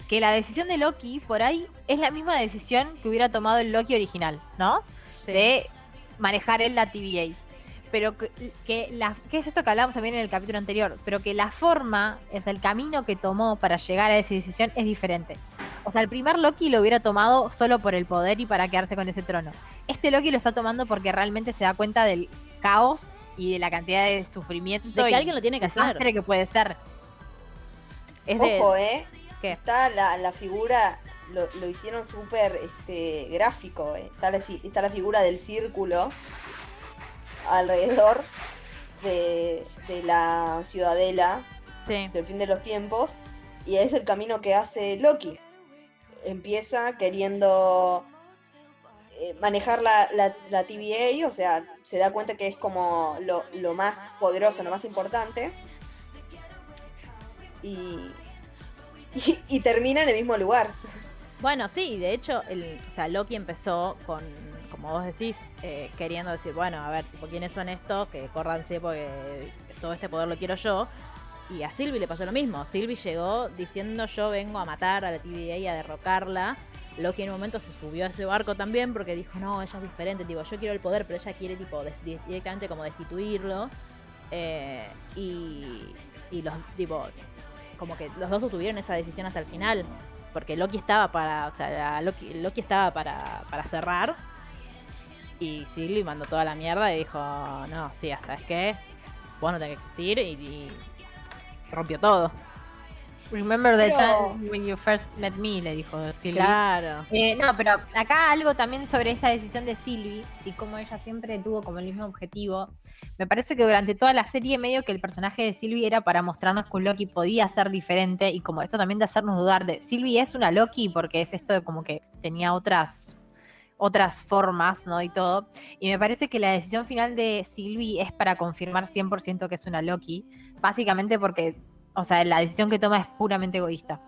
que la decisión de Loki por ahí es la misma decisión que hubiera tomado el Loki original, ¿no? De manejar él la TVA. Pero que, que la, ¿qué es esto que hablamos también en el capítulo anterior? Pero que la forma, o sea, el camino que tomó para llegar a esa decisión es diferente. O sea, el primer Loki lo hubiera tomado solo por el poder y para quedarse con ese trono. Este Loki lo está tomando porque realmente se da cuenta del caos y de la cantidad de sufrimiento De que y alguien lo tiene que hacer. que puede ser. Es de, Ojo, ¿eh? ¿Qué? Está la, la figura, lo, lo hicieron súper este, gráfico. eh. Está, la, ci- está la figura del círculo alrededor de, de la ciudadela Sí. del fin de los tiempos. Y es el camino que hace Loki. Empieza queriendo eh, manejar la, la, la TVA, o sea, se da cuenta que es como lo, lo más poderoso, lo más importante. Y, y, y termina en el mismo lugar. Bueno, sí, de hecho, el, o sea, Loki empezó con, como vos decís, eh, queriendo decir, bueno, a ver, tipo, ¿quiénes son estos? Que corranse porque todo este poder lo quiero yo. Y a Sylvie le pasó lo mismo. Sylvie llegó diciendo yo vengo a matar a la TVA y a derrocarla. Loki en un momento se subió a ese barco también porque dijo, no, ella es diferente, tipo, yo quiero el poder, pero ella quiere tipo directamente como destituirlo. Eh, y, y los, tipo, como que los dos tuvieron esa decisión hasta el final. Porque Loki estaba para, o sea, Loki, Loki estaba para, para cerrar. Y Sylvie mandó toda la mierda y dijo, no, sí, ya ¿sabes qué? Vos no tenés que existir y, y rompió todo. Remember the Pero- time when you first met me, le dijo Sylvie. Claro. Eh, no, pero acá algo también sobre esta decisión de Sylvie y cómo ella siempre tuvo como el mismo objetivo. Me parece que durante toda la serie medio que el personaje de Sylvie era para mostrarnos que un Loki podía ser diferente y como esto también de hacernos dudar de Sylvie es una Loki porque es esto de como que tenía otras otras formas, ¿no? Y todo. Y me parece que la decisión final de Sylvie es para confirmar 100% que es una Loki, básicamente porque, o sea, la decisión que toma es puramente egoísta.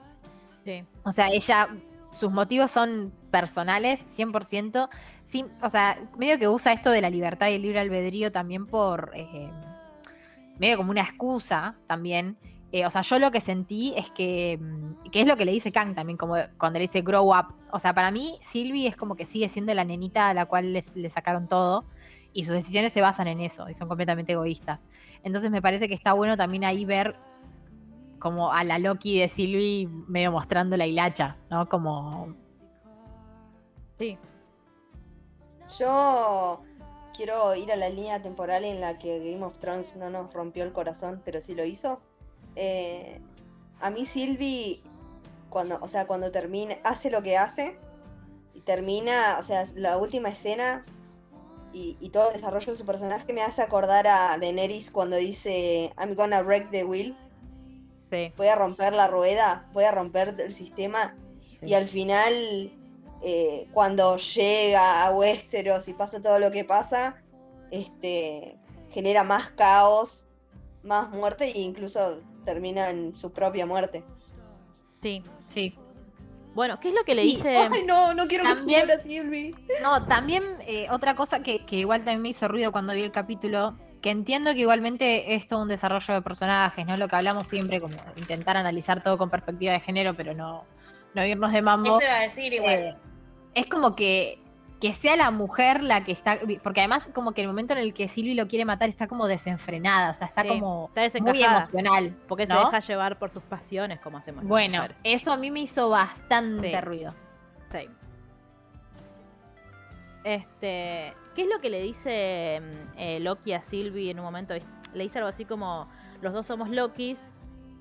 Sí. O sea, ella, sus motivos son personales, 100%. Sin, o sea, medio que usa esto de la libertad y el libre albedrío también por. eh, medio como una excusa también. Eh, o sea, yo lo que sentí es que. mm, que es lo que le dice Kang también, como cuando le dice grow up. O sea, para mí, Sylvie es como que sigue siendo la nenita a la cual le sacaron todo. Y sus decisiones se basan en eso, y son completamente egoístas. Entonces me parece que está bueno también ahí ver como a la Loki de Sylvie medio mostrando la hilacha, ¿no? Como Sí. Yo quiero ir a la línea temporal en la que Game of Thrones no nos rompió el corazón, pero sí lo hizo. Eh, a mí Sylvie, cuando, o sea, cuando termina, hace lo que hace y termina, o sea, la última escena y, y todo el desarrollo de su personaje me hace acordar a Daenerys cuando dice I'm gonna break the wheel, Sí. voy a romper la rueda, voy a romper el sistema sí. y al final, eh, cuando llega a Westeros y pasa todo lo que pasa, este genera más caos, más muerte e incluso termina en su propia muerte. Sí. sí. Bueno, ¿qué es lo que le Sí. dice? Ay, no, no quiero que se También- muera Sylvie. No, también eh, otra cosa que, que igual también me hizo ruido cuando vi el capítulo, que entiendo que igualmente es todo un desarrollo de personajes, ¿no? Lo que hablamos siempre, como intentar analizar todo con perspectiva de género, pero no, no irnos de mambo. Eso iba a decir igual. Eh, es como que, que sea la mujer la que está. Porque además, como que el momento en el que Silvi lo quiere matar está como desenfrenada, o sea, está Sí, como está muy emocional. Porque se deja llevar por sus pasiones, como hacemos. Bueno, mujeres. eso a mí me hizo bastante Sí. ruido. Sí. Este, ¿qué es lo que le dice mm, eh, Loki a Sylvie en un momento? Le dice algo así como, los dos somos Lokis,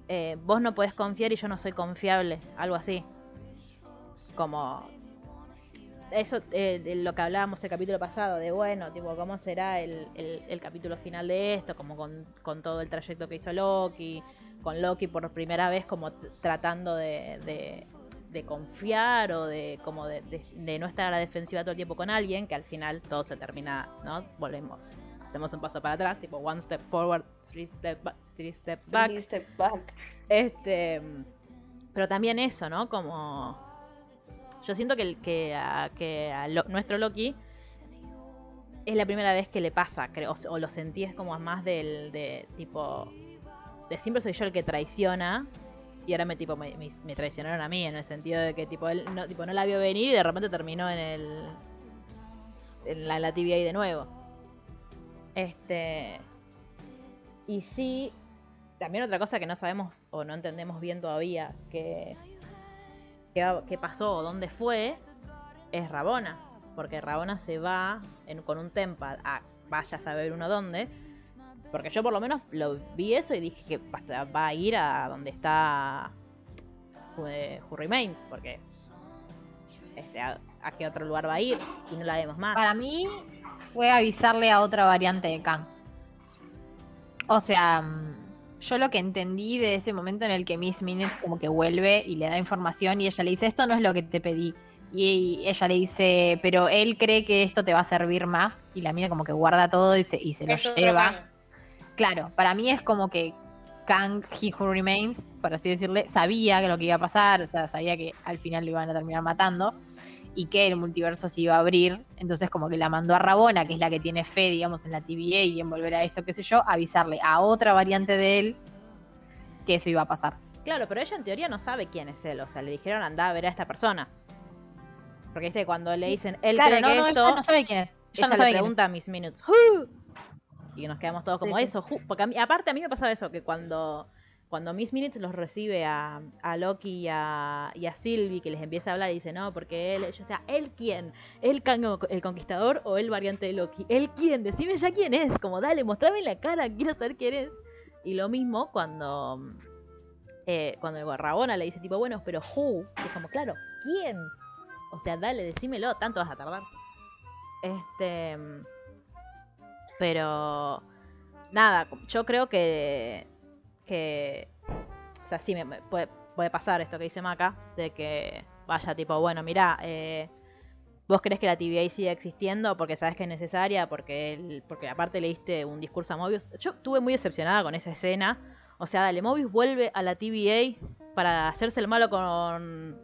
eh, vos no podés confiar y yo no soy confiable, algo así. Como eso, eh, de lo que hablábamos el capítulo pasado, de bueno, tipo, cómo será el, el- el capítulo final de esto, como con, con todo el trayecto que hizo Loki, con Loki por primera vez como tratando de, de- de confiar o de como de, no estar a la defensiva todo el tiempo con alguien, que al final todo se termina, ¿no? Volvemos, hacemos un paso para atrás, tipo one step forward, three, step ba- three steps back. Three step back. Este, pero también eso, ¿no? Como yo siento que, a, nuestro Loki es la primera vez que le pasa, creo, o, lo sentí es como más del de tipo de siempre soy yo el que traiciona y ahora me tipo me, traicionaron a mí en el sentido de que tipo él no tipo no la vio venir y de repente terminó en el en la, en la de nuevo. Este y sí también otra cosa que no sabemos o no entendemos bien todavía que qué pasó o dónde fue es Rabona porque Rabona se va con un Tempad a vaya a saber uno dónde porque yo por lo menos lo vi eso y dije que va a ir a donde está eh, Who Remains porque este, a, a qué otro lugar va a ir y no la vemos más Para mí fue avisarle a otra variante de Kang. O sea, mm, yo lo que entendí de ese momento en el que Miss Minutes como que vuelve y le da información y ella le dice, esto no es lo que te pedí. Y ella le dice, pero él cree que esto te va a servir más. Y la mina como que guarda todo y se, y se lo lleva. Claro, para mí es como que Kang, He Who Remains, por así decirle, sabía que lo que iba a pasar, o sea, sabía que al final lo iban a terminar matando y que el multiverso se iba a abrir. Entonces, como que la mandó a Rabona, que es la que tiene fe, digamos, en la TVA y en volver a esto, qué sé yo, avisarle a otra variante de él que eso iba a pasar. claro pero ella en teoría no sabe quién es él o sea le dijeron anda a ver a esta persona Porque viste, cuando le dicen, él Claro, cree no, que no, esto, ella no sabe quién es. Ella ella no sabe le quién es. pregunta a Minutes, "Who?". Y nos quedamos todos como Sí, sí. eso. who? Porque a mí- aparte a mí me pasaba eso, que cuando, cuando Miss Minutes los recibe a, Loki y a, y Sylvie, que les empieza a hablar y dice, no, porque él, o sea, ¿él quién? ¿El, el conquistador o el variante de Loki? ¿Él quién? Decime ya quién es. Como, dale, mostrame la cara, quiero saber quién es. Y lo mismo cuando... eh, cuando Rabona le dice tipo, bueno, pero who? Es como, claro, ¿quién? O sea, dale, decímelo, tanto vas a tardar. Este. Pero. Nada, yo creo que. Que. O sea, sí, me, puede, pasar esto que dice Maca. De que vaya tipo, bueno, mira, eh, vos crees que la TVA sigue existiendo porque sabes que es necesaria, porque, porque aparte le diste un discurso a Mobius. Yo estuve muy decepcionada con esa escena. O sea, dale, Mobius vuelve a la TVA para hacerse el malo con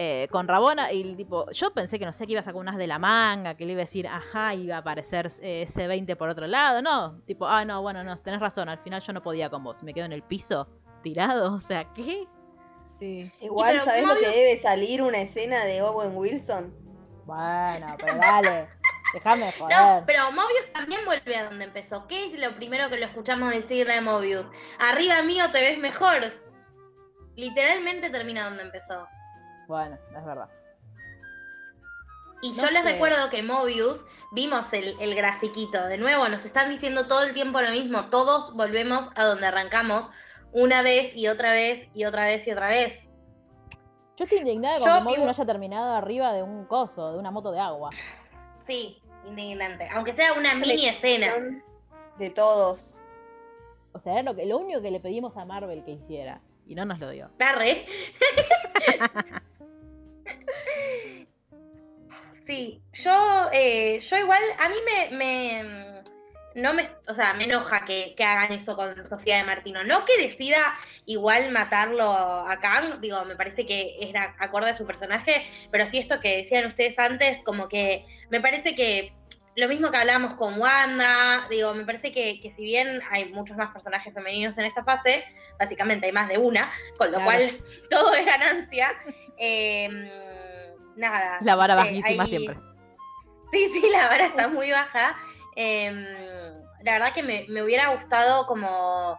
eh, con Rabona y el tipo, yo pensé que no sé que iba a sacar unas de la manga, que le iba a decir, ajá, iba a aparecer eh, ese 20 por otro lado, no, tipo, ah, no, bueno, no, tenés razón, al final yo no podía con vos, me quedo en el piso tirado, o sea, ¿qué? Sí. Igual, pero ¿sabés lo que debe salir una escena de Owen Wilson? Bueno, pero dale, déjame joder. No, pero Mobius también vuelve a donde empezó. ¿Qué es lo primero que lo escuchamos decirle a Mobius? Arriba mío te ves mejor. Literalmente termina donde empezó. Bueno, es verdad. Y No yo les recuerdo que Mobius, vimos el, el grafiquito, de nuevo, nos están diciendo todo el tiempo lo mismo, todos volvemos a donde arrancamos una vez y otra vez y otra vez y otra vez. Yo estoy indignada con Yo que Mobius no haya terminado arriba de un coso, de una moto de agua. Sí, indignante. Aunque sea una mini escena. De todos. O sea, era lo, que, lo único que le pedimos a Marvel que hiciera, y no nos lo dio. Tarre. Sí, yo, eh, yo igual, a mí me, no me, o sea, me enoja que, que hagan eso con Sofía de Martino. No que decida igual matarlo a Kang, digo, me parece que era acorde a su personaje, pero sí esto que decían ustedes antes, como que me parece que lo mismo que hablábamos con Wanda, digo, me parece que, que si bien hay muchos más personajes femeninos en esta fase, básicamente hay más de una, con lo Claro. cual todo es ganancia. eh, nada. La vara eh, bajísima siempre. Sí, sí, la vara está muy baja. Em, la verdad que me, me hubiera gustado como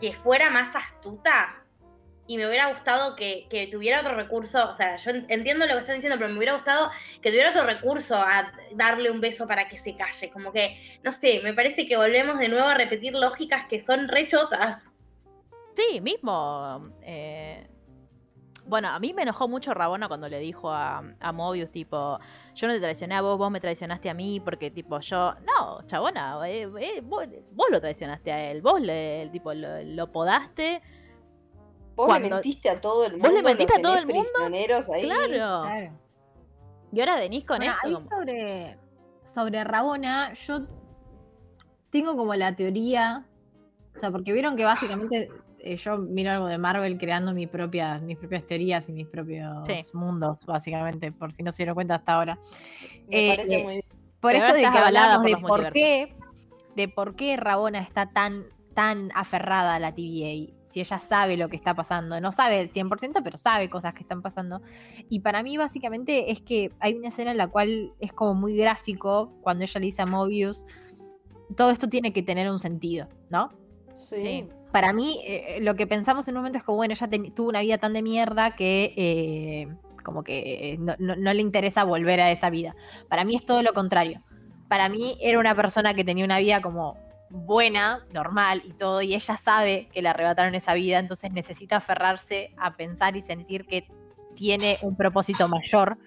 que fuera más astuta y me hubiera gustado que, que tuviera otro recurso. O sea, yo en- entiendo lo que están diciendo, pero me hubiera gustado que tuviera otro recurso a darle un beso para que se calle. Como que, no sé, me parece que volvemos de nuevo a repetir lógicas que son rechotas. Sí, mismo. eh, Bueno, a mí me enojó mucho Rabona cuando le dijo a, a Mobius, tipo, yo no te traicioné a vos, vos me traicionaste a mí, porque, tipo, yo. No, chabona, eh, eh, vos, lo traicionaste a él, vos le, tipo, lo podaste. Vos Cuando- le mentiste a todo el mundo. ¿Vos le mentiste los a todo el mundo? prisioneros ahí. Claro. Claro. Y ahora venís con Bueno, esto. ahí como- sobre, sobre Rabona, yo tengo como la teoría, o sea, porque vieron que básicamente eh, yo miro algo de Marvel creando mis propias, mis propias teorías y mis propios Sí. mundos, básicamente, por si no se dieron cuenta hasta ahora. Me Eh, parece eh, muy bien. Por Pero esto de que hablamos por de los por multiversos. qué, de por qué Rabona está tan, tan aferrada a la TVA. Si ella sabe lo que está pasando, no sabe el 100%, pero sabe cosas que están pasando. Y para mí, básicamente, es que hay una escena en la cual es como muy gráfico cuando ella le dice a Mobius: todo esto tiene que tener un sentido, ¿no? Sí. Sí. Para mí, eh, lo que pensamos en un momento es que, bueno, ella tuvo una vida tan de mierda que eh, como que eh, no, no- no le interesa volver a esa vida. Para mí es todo lo contrario. Para mí era una persona que tenía una vida como buena, normal y todo, y ella sabe que le arrebataron esa vida, entonces necesita aferrarse a pensar y sentir que tiene un propósito mayor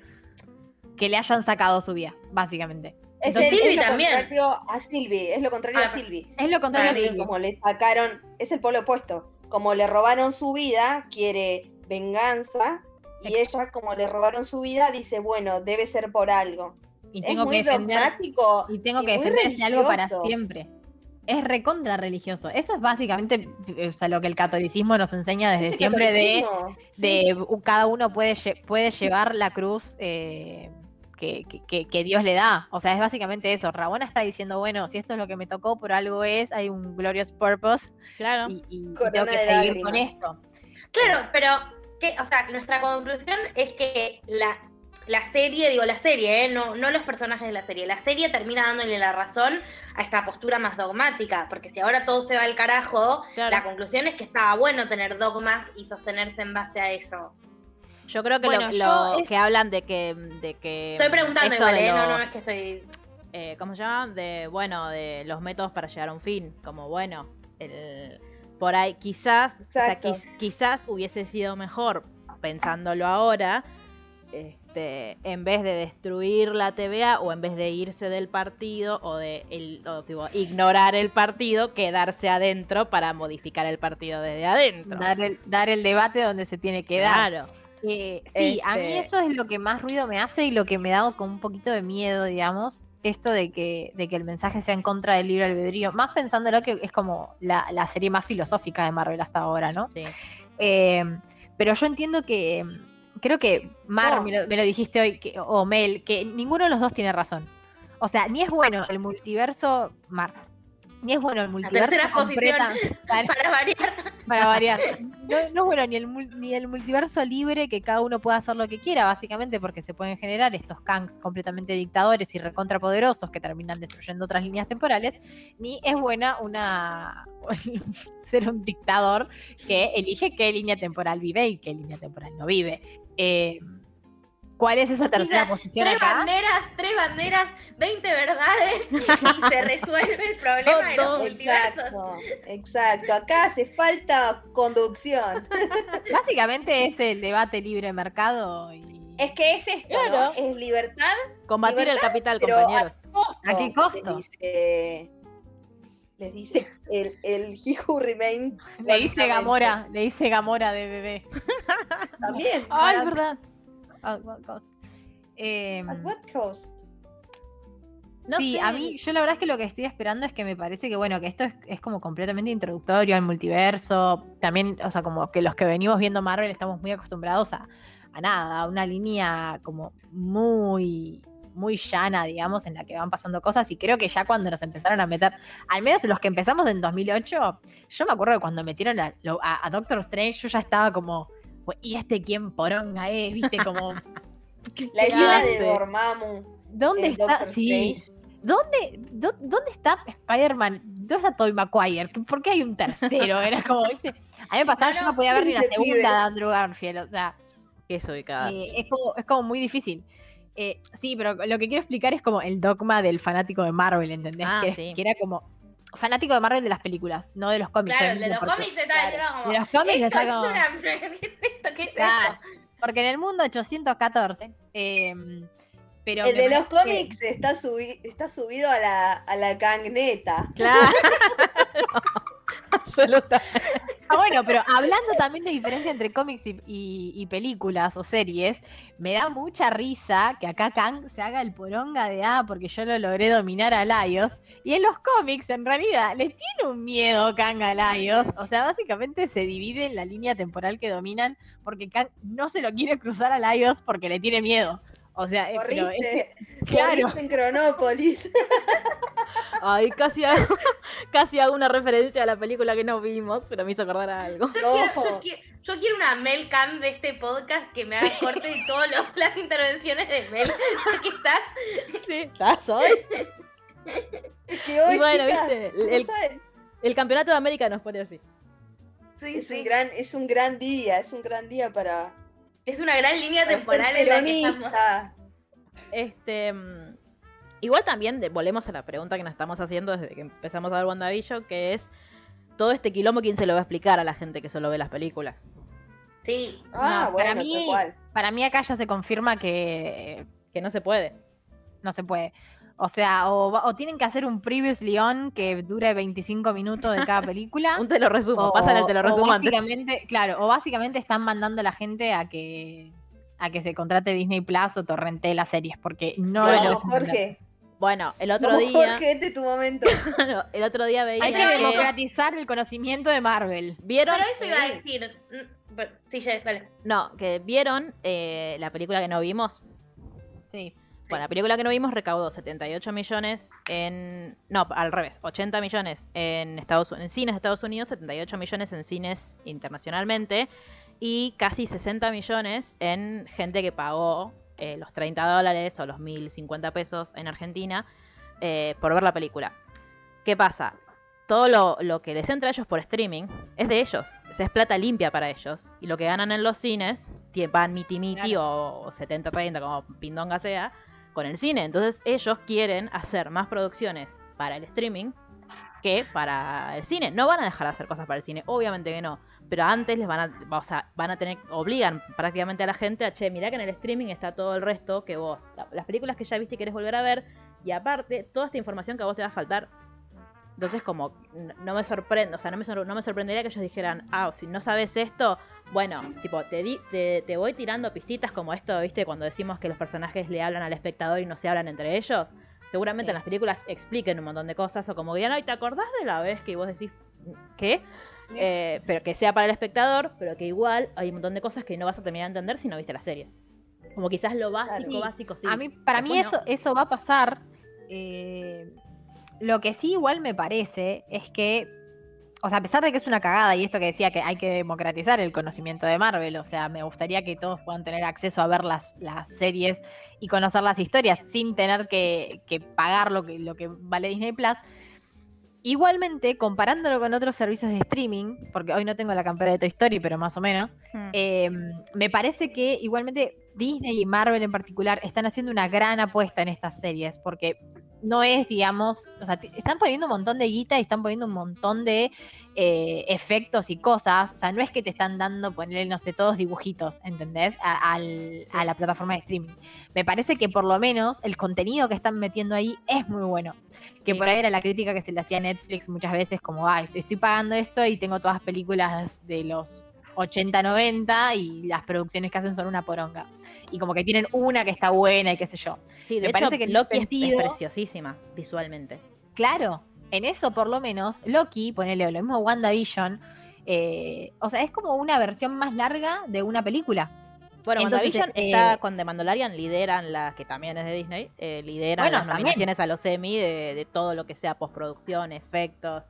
que le hayan sacado su vida, básicamente. Es, Entonces, el- es Sylvie lo también. contrario a Silvi, es lo contrario Ah, a Silvi. Es lo contrario. a Silvi, como le sacaron, es el polo opuesto. Como le robaron su vida, quiere venganza. Y ella, como le robaron su vida, dice, bueno, debe ser por algo. Y Es tengo muy que defender dogmático. y tengo y que muy defender ese algo para siempre. Es recontra religioso. Eso es básicamente o sea, lo que el catolicismo nos enseña desde siempre de, sí. de cada uno puede, puede llevar la cruz eh, que, que- que- Dios le da. O sea, es básicamente eso. Rabona está diciendo, bueno, si esto es lo que me tocó, por algo es, hay un glorious purpose Claro. y, tengo que seguir con esto. Claro, pero que, o sea, nuestra conclusión es que la la serie, digo la serie, ¿eh? no, no los personajes de la serie, la serie termina dándole la razón a esta postura más dogmática, porque si ahora todo se va al carajo, Claro. la conclusión es que estaba bueno tener dogmas y sostenerse en base a eso. Yo creo que Bueno, lo, yo lo es- que hablan de que, de que Estoy preguntando igual, ¿eh? No, no es que estoy... eh, ¿cómo se llama? De, bueno, de los métodos para llegar a un fin. Como, bueno, el- por ahí quizás, o sea, quiz- quizás hubiese sido mejor, pensándolo ahora, este, en vez de destruir la TVA o en vez de irse del partido o de el, o, tipo, ignorar el partido, quedarse adentro para modificar el partido desde adentro. Dar el, dar el debate donde se tiene que dar. Claro. Eh, sí, a mí Este- eso es lo que más ruido me hace y lo que me da con un poquito de miedo, digamos. Esto de que, de que el mensaje sea en contra del libre albedrío. Más pensándolo que es como la, la serie más filosófica de Marvel hasta ahora, ¿no? Sí. Eh, pero yo entiendo que. Creo que Mar, No. me, lo, me lo dijiste hoy, que- o Mel, que ninguno de los dos tiene razón. O sea, ni es bueno el multiverso. Mar. Ni es bueno el multiverso. posición. completa- para, Para variar. para variar. No, no es bueno ni el, mul- ni el multiverso libre que cada uno pueda hacer lo que quiera, básicamente, porque se pueden generar estos kangs completamente dictadores y recontrapoderosos que terminan destruyendo otras líneas temporales, ni es buena una ser un dictador que elige qué línea temporal vive y qué línea temporal no vive. Eh, ¿Cuál es esa tercera posición Tres acá? banderas, tres banderas, 20 verdades y se resuelve el problema de los multiversos. Exacto, exacto. Acá hace falta conducción. Básicamente es el debate libre mercado y Es que es esto, ¿no? Es libertad, Combatir Libertad, el capital, pero compañeros. a costo. ¿A qué costo? Dice, les dice el, el He Who Remains. le dice. Gamora, le dice Gamora de bebé. También. Ay, At- verdad. at what cost? Em, At what cost? No sí, sé. a mí, yo la verdad es que lo que estoy esperando es que me parece que, bueno, que esto es, es como completamente introductorio al multiverso. También, o sea, como que los que venimos viendo Marvel estamos muy acostumbrados a, a nada, a una línea como muy, muy llana, digamos, en la que van pasando cosas. Y creo que ya cuando nos empezaron a meter, al menos los que empezamos en 2008, yo me acuerdo que cuando metieron a, a- a Doctor Strange, yo ya estaba como, ¿y este quién poronga es? ¿Viste? Como. ¿qué- La escena de Dormammu. ¿Dónde está? Doctor Sí. ¿Dónde, dó- ¿Dónde está Spider-Man? ¿Dónde está Tobey Maguire? ¿Por qué hay un tercero? Era como, ¿viste? A mí me pasaba, yo no podía ver ni la segunda de Andrew Garfield. O sea, Que es eh, es, como, es como muy difícil. Eh, sí, pero lo que quiero explicar es como el dogma del fanático de Marvel, ¿entendés? Ah, que, sí. que era como fanático de Marvel de las películas, no de los cómics. Claro, el de los cómics está claro, como. de los cómics está es como- una- ¿Esto qué es Claro, porque en el mundo 814. eh, pero El de los que- cómics está, subi- está subido a la, a la gangneta. Claro. Absolutamente. Ah, bueno, pero hablando también de diferencia entre cómics y, y- y películas o series, me da mucha risa que acá Kang se haga el poronga de ah, porque yo lo logré dominar a Laios. Y en los cómics, en realidad, les tiene un miedo Kang a Laios. O sea, básicamente se divide en la línea temporal que dominan, porque Kang no se lo quiere cruzar a Laios porque le tiene miedo. O sea, eh, pero es- Corriste, claro. corriste en Cronópolis. Ay, casi hago, casi hago una referencia a la película que no vimos, pero me hizo acordar a algo. Yo, quiero, yo, No. quiero, yo quiero una Mel Cam de este podcast que me haga corte de todas los- las intervenciones de Mel, porque estás Sí, ¿estás hoy? Es que hoy, Y bueno, chicas, viste, ¿cómo el-? El campeonato de América nos pone así. Sí, es, sí. un gran, es un gran día, es un gran día para, Es una gran línea para temporal en la que estamos. Este. mm, Igual también volvemos a la pregunta que nos estamos haciendo desde que empezamos a ver WandaVision, que es todo este quilombo, ¿quién se lo va a explicar a la gente que solo ve las películas? Sí. Ah, No, bueno, para mí- tal cual. para mí acá ya se confirma que Que no se puede. no se puede. O sea, o, va- o tienen que hacer un Previously On que dure 25 minutos de cada película. Un te lo resumo, o, pasan el te lo o resumo antes. básicamente, claro, o básicamente están mandando a la gente a que a que se contrate Disney Plus o torrente las series, porque no Vamos, lo. Jorge. Bueno, el otro Vamos, día. Jorge, este es tu momento. el otro día veía Hay que Mira, democratizar el conocimiento de Marvel. ¿Vieron? Pero eso iba a decir. mm, Sí, ya, dale. No, que vieron eh, la película que no vimos. Sí. Bueno, la película que no vimos recaudó 78 millones en... No, al revés, 80 millones en, Estados, en cines de Estados Unidos, 78 millones en cines internacionalmente y casi 60 millones en gente que pagó eh, los 30 dólares o los 1050 pesos en Argentina eh, por ver la película. ¿Qué pasa? Todo lo, lo que les entra a ellos por streaming es de ellos. O sea, es plata limpia para ellos. Y lo que ganan en los cines, van miti miti o, o 70-30, como pindonga sea, con el cine. Entonces ellos quieren hacer más producciones para el streaming que para el cine. No van a dejar de hacer cosas para el cine, obviamente que no. Pero antes les van a, o sea, van a tener, obligan prácticamente a la gente a, che, mirá que en el streaming está todo el resto que vos, la- las películas que ya viste y querés volver a ver, y aparte, toda esta información que a vos te va a faltar. Entonces, como, no me sorprende, o sea, no me, sor- no me sorprendería que ellos dijeran, ah, si no sabes esto, bueno, tipo, te, di, te, te voy tirando pistitas como esto, viste, cuando decimos que los personajes le hablan al espectador y no se hablan entre ellos. Seguramente Sí. en las películas expliquen un montón de cosas, o como que digan, ay, ¿te acordás de la vez que vos decís, ¿qué? Eh, pero que sea para el espectador, pero que igual hay un montón de cosas que no vas a terminar de entender si no viste la serie. Como quizás lo básico, Claro. básico, sí. A mí, para mí eso, eso va a pasar. eh, lo que sí igual me parece es que, o sea, a pesar de que es una cagada y esto que decía que hay que democratizar el conocimiento de Marvel, o sea, me gustaría que todos puedan tener acceso a ver las, las series y conocer las historias sin tener que, que pagar lo que, lo que vale Disney Plus. Igualmente, comparándolo con otros servicios de streaming, porque hoy no tengo la campera de Toy Story, pero más o menos, Hmm. eh, me parece que igualmente Disney y Marvel en particular están haciendo una gran apuesta en estas series, porque no es, digamos, o sea, están poniendo un montón de guita y están poniendo un montón de eh, efectos y cosas, o sea, no es que te están dando, ponerle, no sé, todos dibujitos, ¿entendés? A, al- a la plataforma de streaming. Me parece que por lo menos el contenido que están metiendo ahí es muy bueno. Que por ahí era la crítica que se le hacía a Netflix muchas veces, como, ah, estoy, estoy pagando esto y tengo todas películas de los 80, 90 y las producciones que hacen son una poronga. Y como que tienen una que está buena y qué sé yo. Sí, de me hecho, parece que en Loki es- sentido- es preciosísima visualmente. Claro, en eso por lo menos, Loki, ponele lo mismo WandaVision, eh, o sea, es como una versión más larga de una película. Bueno, Entonces, WandaVision eh, está con The Mandalorian, lideran la que también es de Disney, eh, lideran Bueno, las también. nominaciones a los Emmy de, de todo lo que sea postproducción, efectos.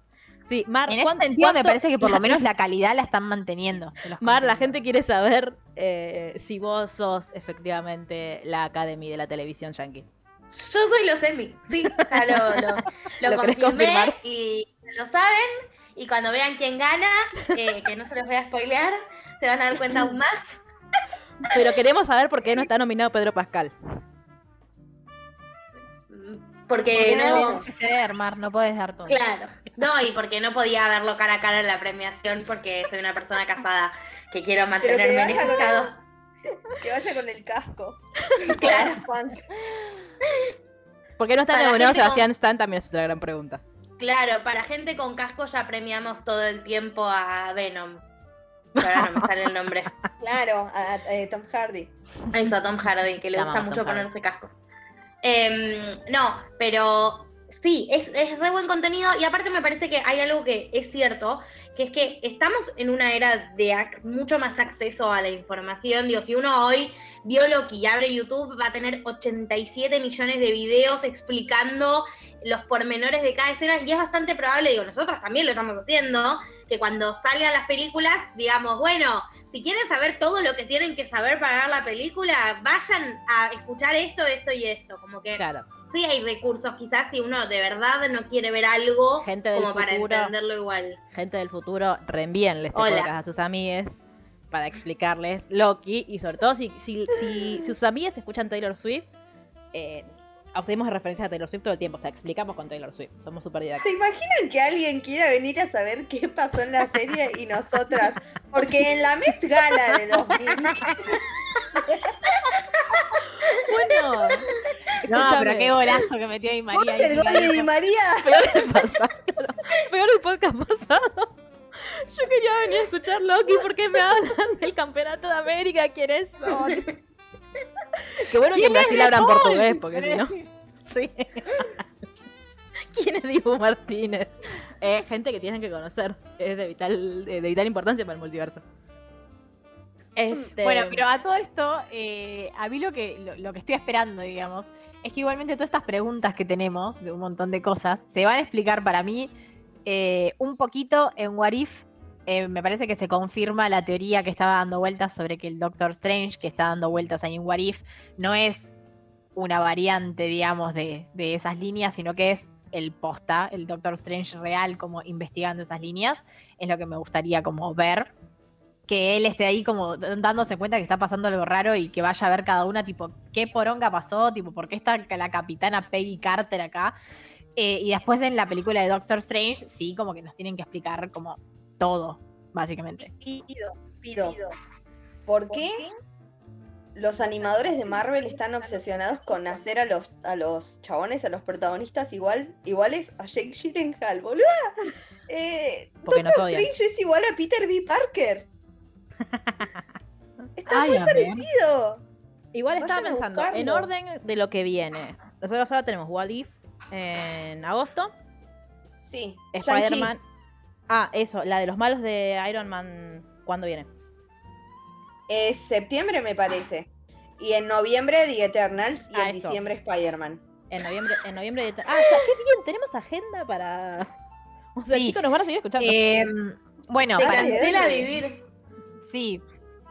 Sí, Mar, En ese ¿cuánto- sentido me parece que por lo menos la calidad la están manteniendo. Mar, la gente quiere saber eh, si vos sos efectivamente la Academy de la televisión yankee. Yo soy los Emmy, sí, lo, lo, lo ¿Lo querés confirmé y lo saben. Y cuando vean quién gana, eh, que no se los voy a spoilear, se van a dar cuenta aún más. Pero queremos saber por qué no está nominado Pedro Pascal. Porque Porque no, que ceder, Mar, no puedes dar todo. claro, no, y porque no podía verlo cara a cara en la premiación porque soy una persona casada que quiero mantenerme en ese con estado. el, que vaya con el casco. Claro. Juan. ¿Por qué no está Para la nominado gente con- Sebastián Stan? También es otra gran pregunta. Claro, para gente con casco ya premiamos todo el tiempo a Venom. Pero ahora no me sale el nombre. Claro, a, a- eh, Tom Hardy. Eso, a Tom Hardy, que le gusta mucho Tom Hardy. ponerse cascos. Em, no, pero sí, es, es buen contenido y aparte me parece que hay algo que es cierto, que es que estamos en una era de mucho más acceso a la información. Digo, si uno hoy vio Loki y abre YouTube, va a tener 87 millones de videos explicando los pormenores de cada escena y es bastante probable, digo, nosotros también lo estamos haciendo, que cuando salgan las películas, digamos, bueno, si quieren saber todo lo que tienen que saber para ver la película, vayan a escuchar esto, esto y esto. Como que Claro. Sí hay recursos, quizás si uno de verdad no quiere ver algo Gente del como para entenderlo igual. Gente del futuro, reenvíenle este podcast a sus amigues para explicarles Loki y sobre todo si, si, si, si sus amigues escuchan Taylor Swift, eh, hacemos referencias a Taylor Swift todo el tiempo, o sea, explicamos con Taylor Swift, somos súper ¿Se didácticos. imaginan que alguien quiera venir a saber qué pasó en la serie y nosotras? Porque en la Met Gala de 2000 Bueno, No, escúchame, pero qué golazo que metió Di María. ahí, el gol de Di María. peor el pasado, peor el podcast pasado. Yo quería venir a escuchar Loki porque me hablan del campeonato de América, ¿quiénes son? Qué bueno que en Brasil hablan portugués, porque si no. Sí. ¿Quién es Dibu Martínez? Eh, gente que tienen que conocer. Es de vital, de vital importancia para el multiverso. Este... Bueno, pero a todo esto, eh, a mí lo que, lo, lo que estoy esperando, digamos, es que igualmente todas estas preguntas que tenemos de un montón de cosas se van a explicar para mí eh, un poquito en What If eh, me parece que se confirma la teoría que estaba dando vueltas sobre que el Doctor Strange, que está dando vueltas ahí en What If, no es una variante, digamos, de, de esas líneas, sino que es el posta, el Doctor Strange real, como investigando esas líneas. Es lo que me gustaría como ver. Que él esté ahí como dándose cuenta que está pasando algo raro y que vaya a ver cada una, tipo, ¿qué poronga pasó? Tipo, ¿por qué está la capitana Peggy Carter acá? Eh, y después en la película de Doctor Strange, sí, como que nos tienen que explicar como todo, básicamente. Pido, pido. ¿Por qué los animadores de Marvel están obsesionados con hacer a los, a los chabones, a los protagonistas igual, iguales a Jake Gyllenhaal, boluda? Eh, Doctor. Strange es igual a Peter B. Parker. Está Ay, muy parecido. Igual estaba Vayan pensando, en orden de lo que viene. Nosotros ahora tenemos What If en agosto. Sí, Spider-Man. Ah, eso, la de los malos de Iron Man. ¿Cuándo viene? Es septiembre, me parece. Y en noviembre The Eternals y Ah, en eso. diciembre Spider-Man. En noviembre, en noviembre de... Ah, o sea, qué bien, tenemos agenda para... O sea, Sí. chicos, nos van a seguir escuchando. Eh, bueno, para, verle. vivir. Sí,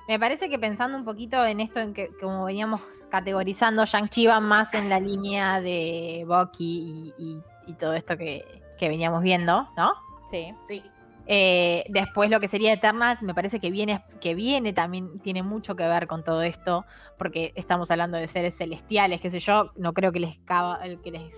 me parece que pensando un poquito en esto, en que como veníamos categorizando, Shang-Chi va más en la línea de Bucky y, y- y todo esto que, que veníamos viendo, ¿no? Sí. Sí. Eh, después lo que sería Eternals, me parece que viene, que viene también tiene mucho que ver con todo esto, porque estamos hablando de seres celestiales, qué sé yo, no creo que les, cava- que les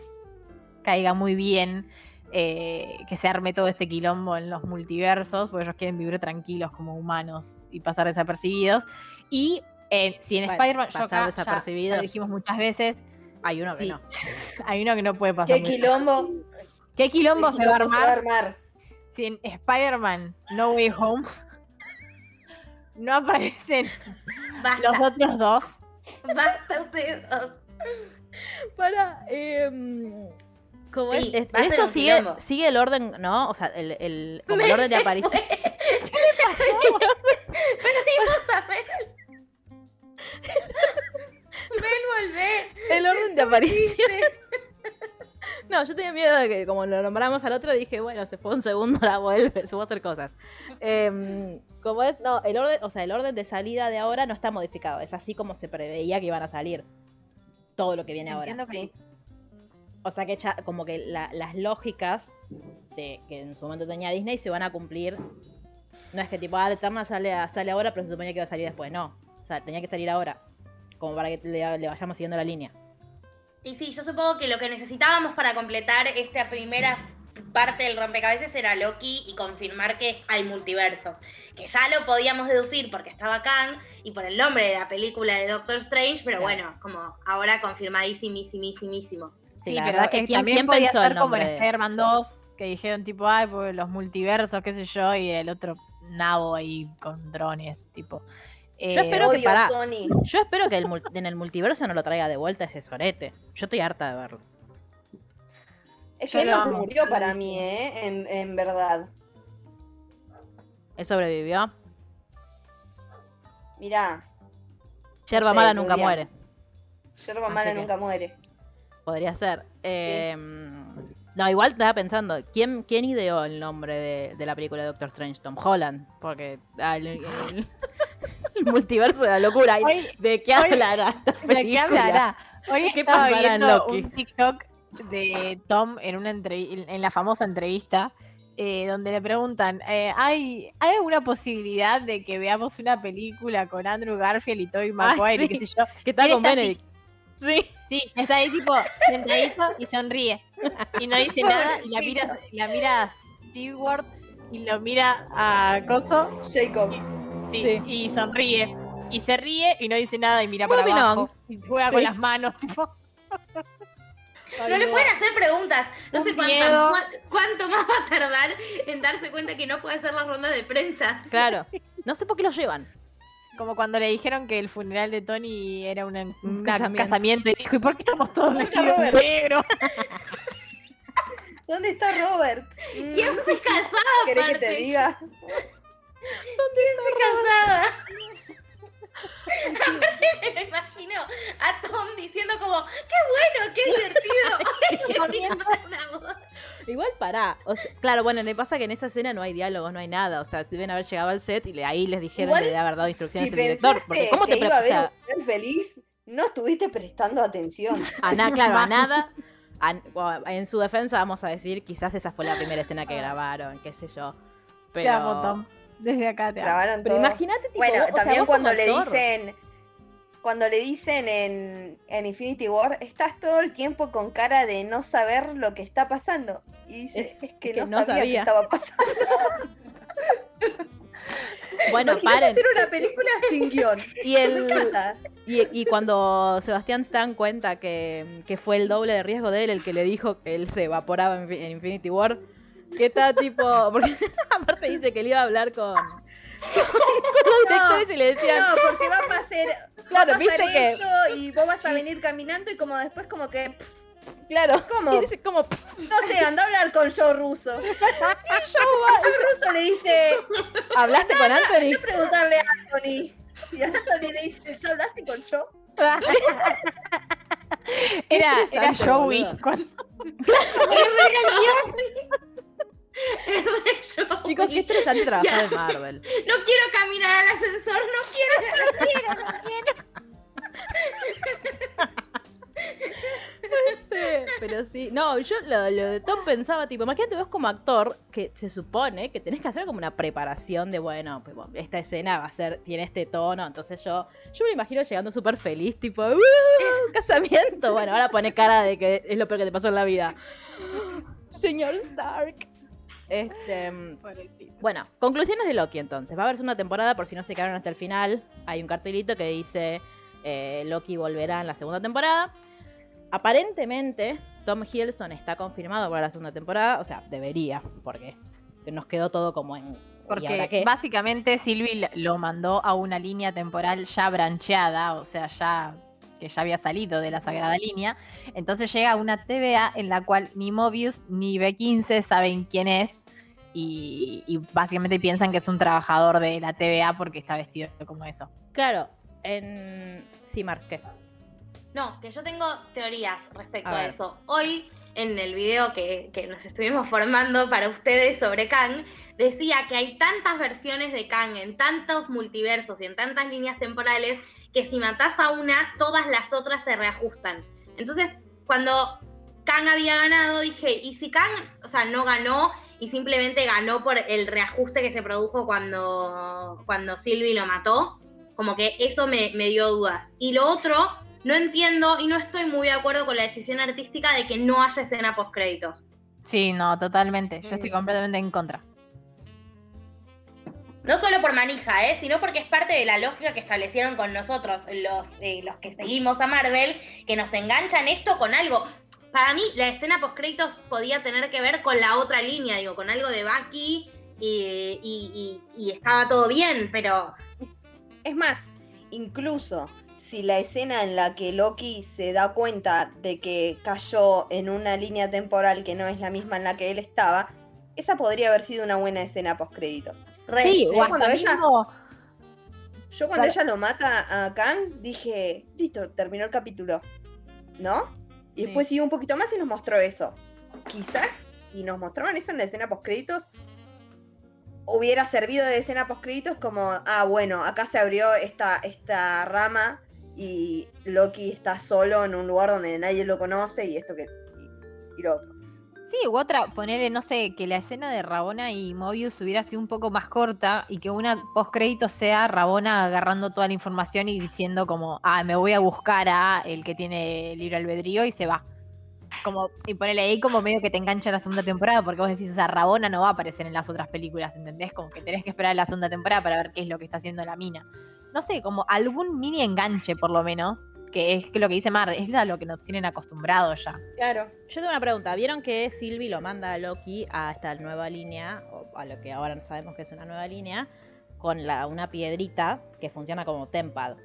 caiga muy bien eh, que se arme todo este quilombo en los multiversos, porque ellos quieren vivir tranquilos como humanos y pasar desapercibidos. Y eh, si en Bueno, Spider-Man, yo acá ya- ya, desapercibidos. lo dijimos muchas veces, Hay uno sí, que no. hay uno que no puede pasar. ¿Qué quilombo? ¿Qué quilombo qué se va a quilombo armar? armar? Si en Spider-Man No Way Home no aparecen Basta, los otros dos. basta ustedes dos. Para, eh, ¿cómo Sí, es? Esto sigue, sigue el orden, ¿no? O sea, el, el, como el orden de aparición. Perdimos a Mel. Mel, volvé. El orden de aparición. No, yo tenía miedo de que como lo nombramos al otro, dije, bueno, se fue un segundo, la vuelve, se fue a hacer cosas. Em, como es, no, el orden, o sea, el orden de salida de ahora no está modificado, es así como se preveía que iban a salir todo lo que viene ahora. Entiendo que sí. O sea que ya, como que la- las lógicas de que en su momento tenía Disney se van a cumplir. No es que tipo, ah, Eterna sale, a- sale ahora, pero se suponía que iba a salir después. No. O sea, tenía que salir ahora. Como para que le, le vayamos siguiendo la línea. Y sí, yo supongo que lo que necesitábamos para completar esta primera parte del rompecabezas era Loki y confirmar que hay multiversos. Que ya lo podíamos deducir porque estaba Kang y por el nombre de la película de Doctor Strange, pero Claro. bueno, como ahora confirmadísimísimísimísimo. Sí, Sí, la pero verdad que ¿quién- también quién podía ser como en? Spider-Man 2, que dijeron tipo, ay, pues los multiversos, qué sé yo, y el otro nabo ahí con drones, tipo. Yo Eh, espero que para- Sony. Yo espero que el en el multiverso no lo traiga de vuelta ese sorete. Yo estoy harta de verlo. Es Yo que él lo no se murió para mí, ¿eh? En, en verdad. Él sobrevivió. Mirá, Yerba sé, mala nunca podría. muere. yerba Así mala que- nunca muere. Podría ser. Eh, No, igual estaba pensando, ¿quién, quién ideó el nombre de, de la película de Doctor Strange? Tom Holland. Porque ah, el, el- el multiverso de la locura. ¿Y Hoy- ¿De qué hoy- hablará esta ¿De qué hablará? Hoy ¿Qué estaba pasará en viendo Loki? un TikTok de Tom en una en la famosa entrevista eh, donde le preguntan, eh, ¿hay, ¿hay alguna posibilidad de que veamos una película con Andrew Garfield y Tobey Maguire y sí. qué sé yo? Que está con. Benedict. Sí. Sí, está ahí tipo sentadito y sonríe. Y no dice nada y la mira, la mira a Stewart y lo mira a Coso Jacob. Sí, Sí. y sonríe. Y se ríe y no dice nada y mira para Moving abajo. on. Y juega con las manos, tipo. No le pueden hacer preguntas. No Un sé cuánto, cuánto más va a tardar en darse cuenta que no puede hacer las rondas de prensa. Claro. No sé por qué lo llevan. Como cuando le dijeron que el funeral de Tony era una- un Un casamiento. casamiento. y dijo, ¿y por qué estamos todos ¿Dónde está vestidos de negro? ¿Dónde está Robert? ¿Quién se casaba? ¿Querés que te diga? ¿Quién se casaba? Aparte me imagino a Tom diciendo como, qué bueno, qué divertido. Igual pará. O sea, claro, bueno, me pasa que en esa escena no hay diálogos, no hay nada. O sea, deben haber llegado al set y le- ahí les dijeron Igual, de haber dado instrucciones Si al director. Porque ¿cómo te iba a sea, un final feliz, no estuviste prestando atención. a nada, claro, a nada. A- bueno, en su defensa vamos a decir, quizás esa fue la primera escena que grabaron, qué sé yo. Pero, Te amo, Tom. Desde acá te. Grabaron pero todo. imagínate, Bueno, vos- o sea, también cuando le actor- dicen, cuando le dicen en, en Infinity War, estás todo el tiempo con cara de no saber lo que está pasando. Y dice, es, que, que no, no sabía, sabía. que estaba pasando. Bueno, Imagínate paren. hacer una película sin guion. Y, Me el, encanta. y, y cuando Sebastián se dan cuenta que, que fue el doble de riesgo de él el que le dijo que él se evaporaba en, en Infinity War, que está tipo. Porque aparte dice que le iba a hablar con, con, los directores y le decían. No, porque va a pasar, Claro, va a pasar viste que- esto y vos vas a venir caminando y como después como que, Claro, ¿Cómo? como. no sé, anda a hablar con Joe Russo. Joe Russo le dice, ¿Hablaste con Anthony? anda a preguntarle a Anthony. Y Anthony le dice, ¿ya hablaste con Joe? Era, era Joey. cuando- qué estresante trabajar en Marvel. No quiero caminar al ascensor, no quiero. Sí, pero sí. No, yo lo, lo de Tom pensaba, tipo, imagínate vos como actor, que se supone que tenés que hacer como una preparación de, bueno, pues, bueno, esta escena va a ser, tiene este tono, entonces yo, yo me imagino llegando súper feliz, tipo, "Uh, casamiento. Bueno, ahora pone cara de que es lo peor que te pasó en la vida. Señor Stark. Este, bueno, conclusiones de Loki entonces. Va a haber segunda temporada por si no se quedaron hasta el final. Hay un cartelito que dice eh, Loki volverá en la segunda temporada. Aparentemente, Tom Hiddleston está confirmado para la segunda temporada. O sea, debería, porque nos quedó todo como en. ¿y ahora Porque básicamente Sylvie lo mandó a una línea temporal ya brancheada, o sea, ya que ya había salido de la sagrada línea. Entonces llega una TVA en la cual ni Mobius ni B15 saben quién es. Y, y básicamente piensan que es un trabajador de la TVA porque está vestido como eso. Claro, en. Sí, Mark, ¿qué? No, que yo tengo teorías respecto A a, eso. Hoy, en el video que, que nos estuvimos formando para ustedes sobre Kang, decía que hay tantas versiones de Kang en tantos multiversos y en tantas líneas temporales que si matás a una, todas las otras se reajustan. Entonces, cuando Kang había ganado, dije, ¿y si Kang, o sea, no ganó y simplemente ganó por el reajuste que se produjo cuando, cuando Sylvie lo mató? Como que eso me, me dio dudas. Y lo otro, no entiendo y no estoy muy de acuerdo con la decisión artística de que no haya escena post créditos. Sí, no, totalmente. Yo estoy completamente en contra. No solo por manija, ¿eh? sino porque es parte de la lógica que establecieron con nosotros, los, eh, los que seguimos a Marvel, que nos enganchan esto con algo. Para mí, la escena post créditos podía tener que ver con la otra línea, digo, con algo de Bucky y- y estaba todo bien, pero Es más, incluso si la escena en la que Loki se da cuenta de que cayó en una línea temporal que no es la misma en la que él estaba, esa podría haber sido una buena escena post créditos. Re- Sí, Yo cuando ella- mismo- Yo cuando Claro. ella lo mata a Kang dije, listo, terminó el capítulo. ¿No? Y Sí. después siguió un poquito más y nos mostró eso. Quizás, si nos mostraban eso en la escena post créditos, hubiera servido de escena post créditos como, ah, bueno, acá se abrió esta, esta rama y Loki está solo en un lugar donde nadie lo conoce y esto que. y, y lo otro. Sí, u otra, ponerle, no sé, que la escena de Rabona y Mobius hubiera sido un poco más corta y que una post crédito sea Rabona agarrando toda la información y diciendo como, ah, me voy a buscar a el que tiene libre albedrío y se va. Como, y ponerle ahí como medio que te engancha la segunda temporada, porque vos decís, o sea, Rabona no va a aparecer en las otras películas, ¿entendés? Como que tenés que esperar la segunda temporada para ver qué es lo que está haciendo la mina. No sé, como algún mini enganche por lo menos, que es que lo que dice Mar, es a lo que nos tienen acostumbrados ya. Claro. Yo tengo una pregunta. ¿Vieron que Sylvie lo manda a Loki a esta nueva línea, o a lo que ahora no sabemos que es una nueva línea, con la, una piedrita que funciona como tempad?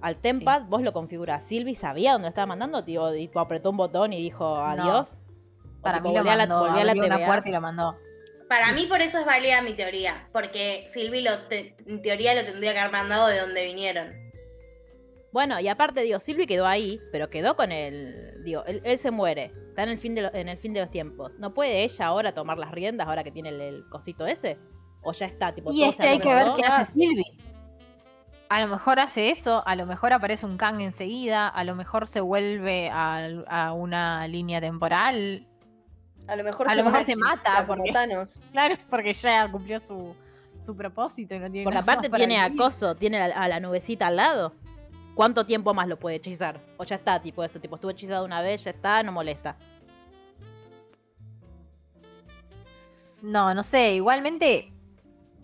Al tempad vos lo configurás. ¿Sylvie sabía dónde lo estaba mandando? Tipo, tipo, apretó un botón y dijo adiós. Para tipo, mí lo a la- a la una puerta y lo mandó. Para mí por eso es válida mi teoría, porque Silvi lo te- en teoría lo tendría que haber mandado de donde vinieron. Bueno, y aparte, digo, Sylvie quedó ahí, pero quedó con el. Digo, él, él se muere. Está en el fin de, lo- en el fin de los tiempos. ¿No puede ella ahora tomar las riendas ahora que tiene el, el cosito ese? ¿O ya está? Tipo, Y todo es que hay que ver qué hace Sylvie. A lo mejor hace eso, a lo mejor aparece un Kang enseguida, a lo mejor se vuelve a, a una línea temporal. A lo mejor A se lo mejor se mata, porque-. Claro, porque ya cumplió su, su propósito y no tiene Porque nada aparte tiene a vivir. Coso, tiene a, a la nubecita al lado. ¿Cuánto tiempo más lo puede hechizar? O ya está, tipo esto, tipo estuvo hechizado una vez, ya está, no molesta. No, no sé, igualmente.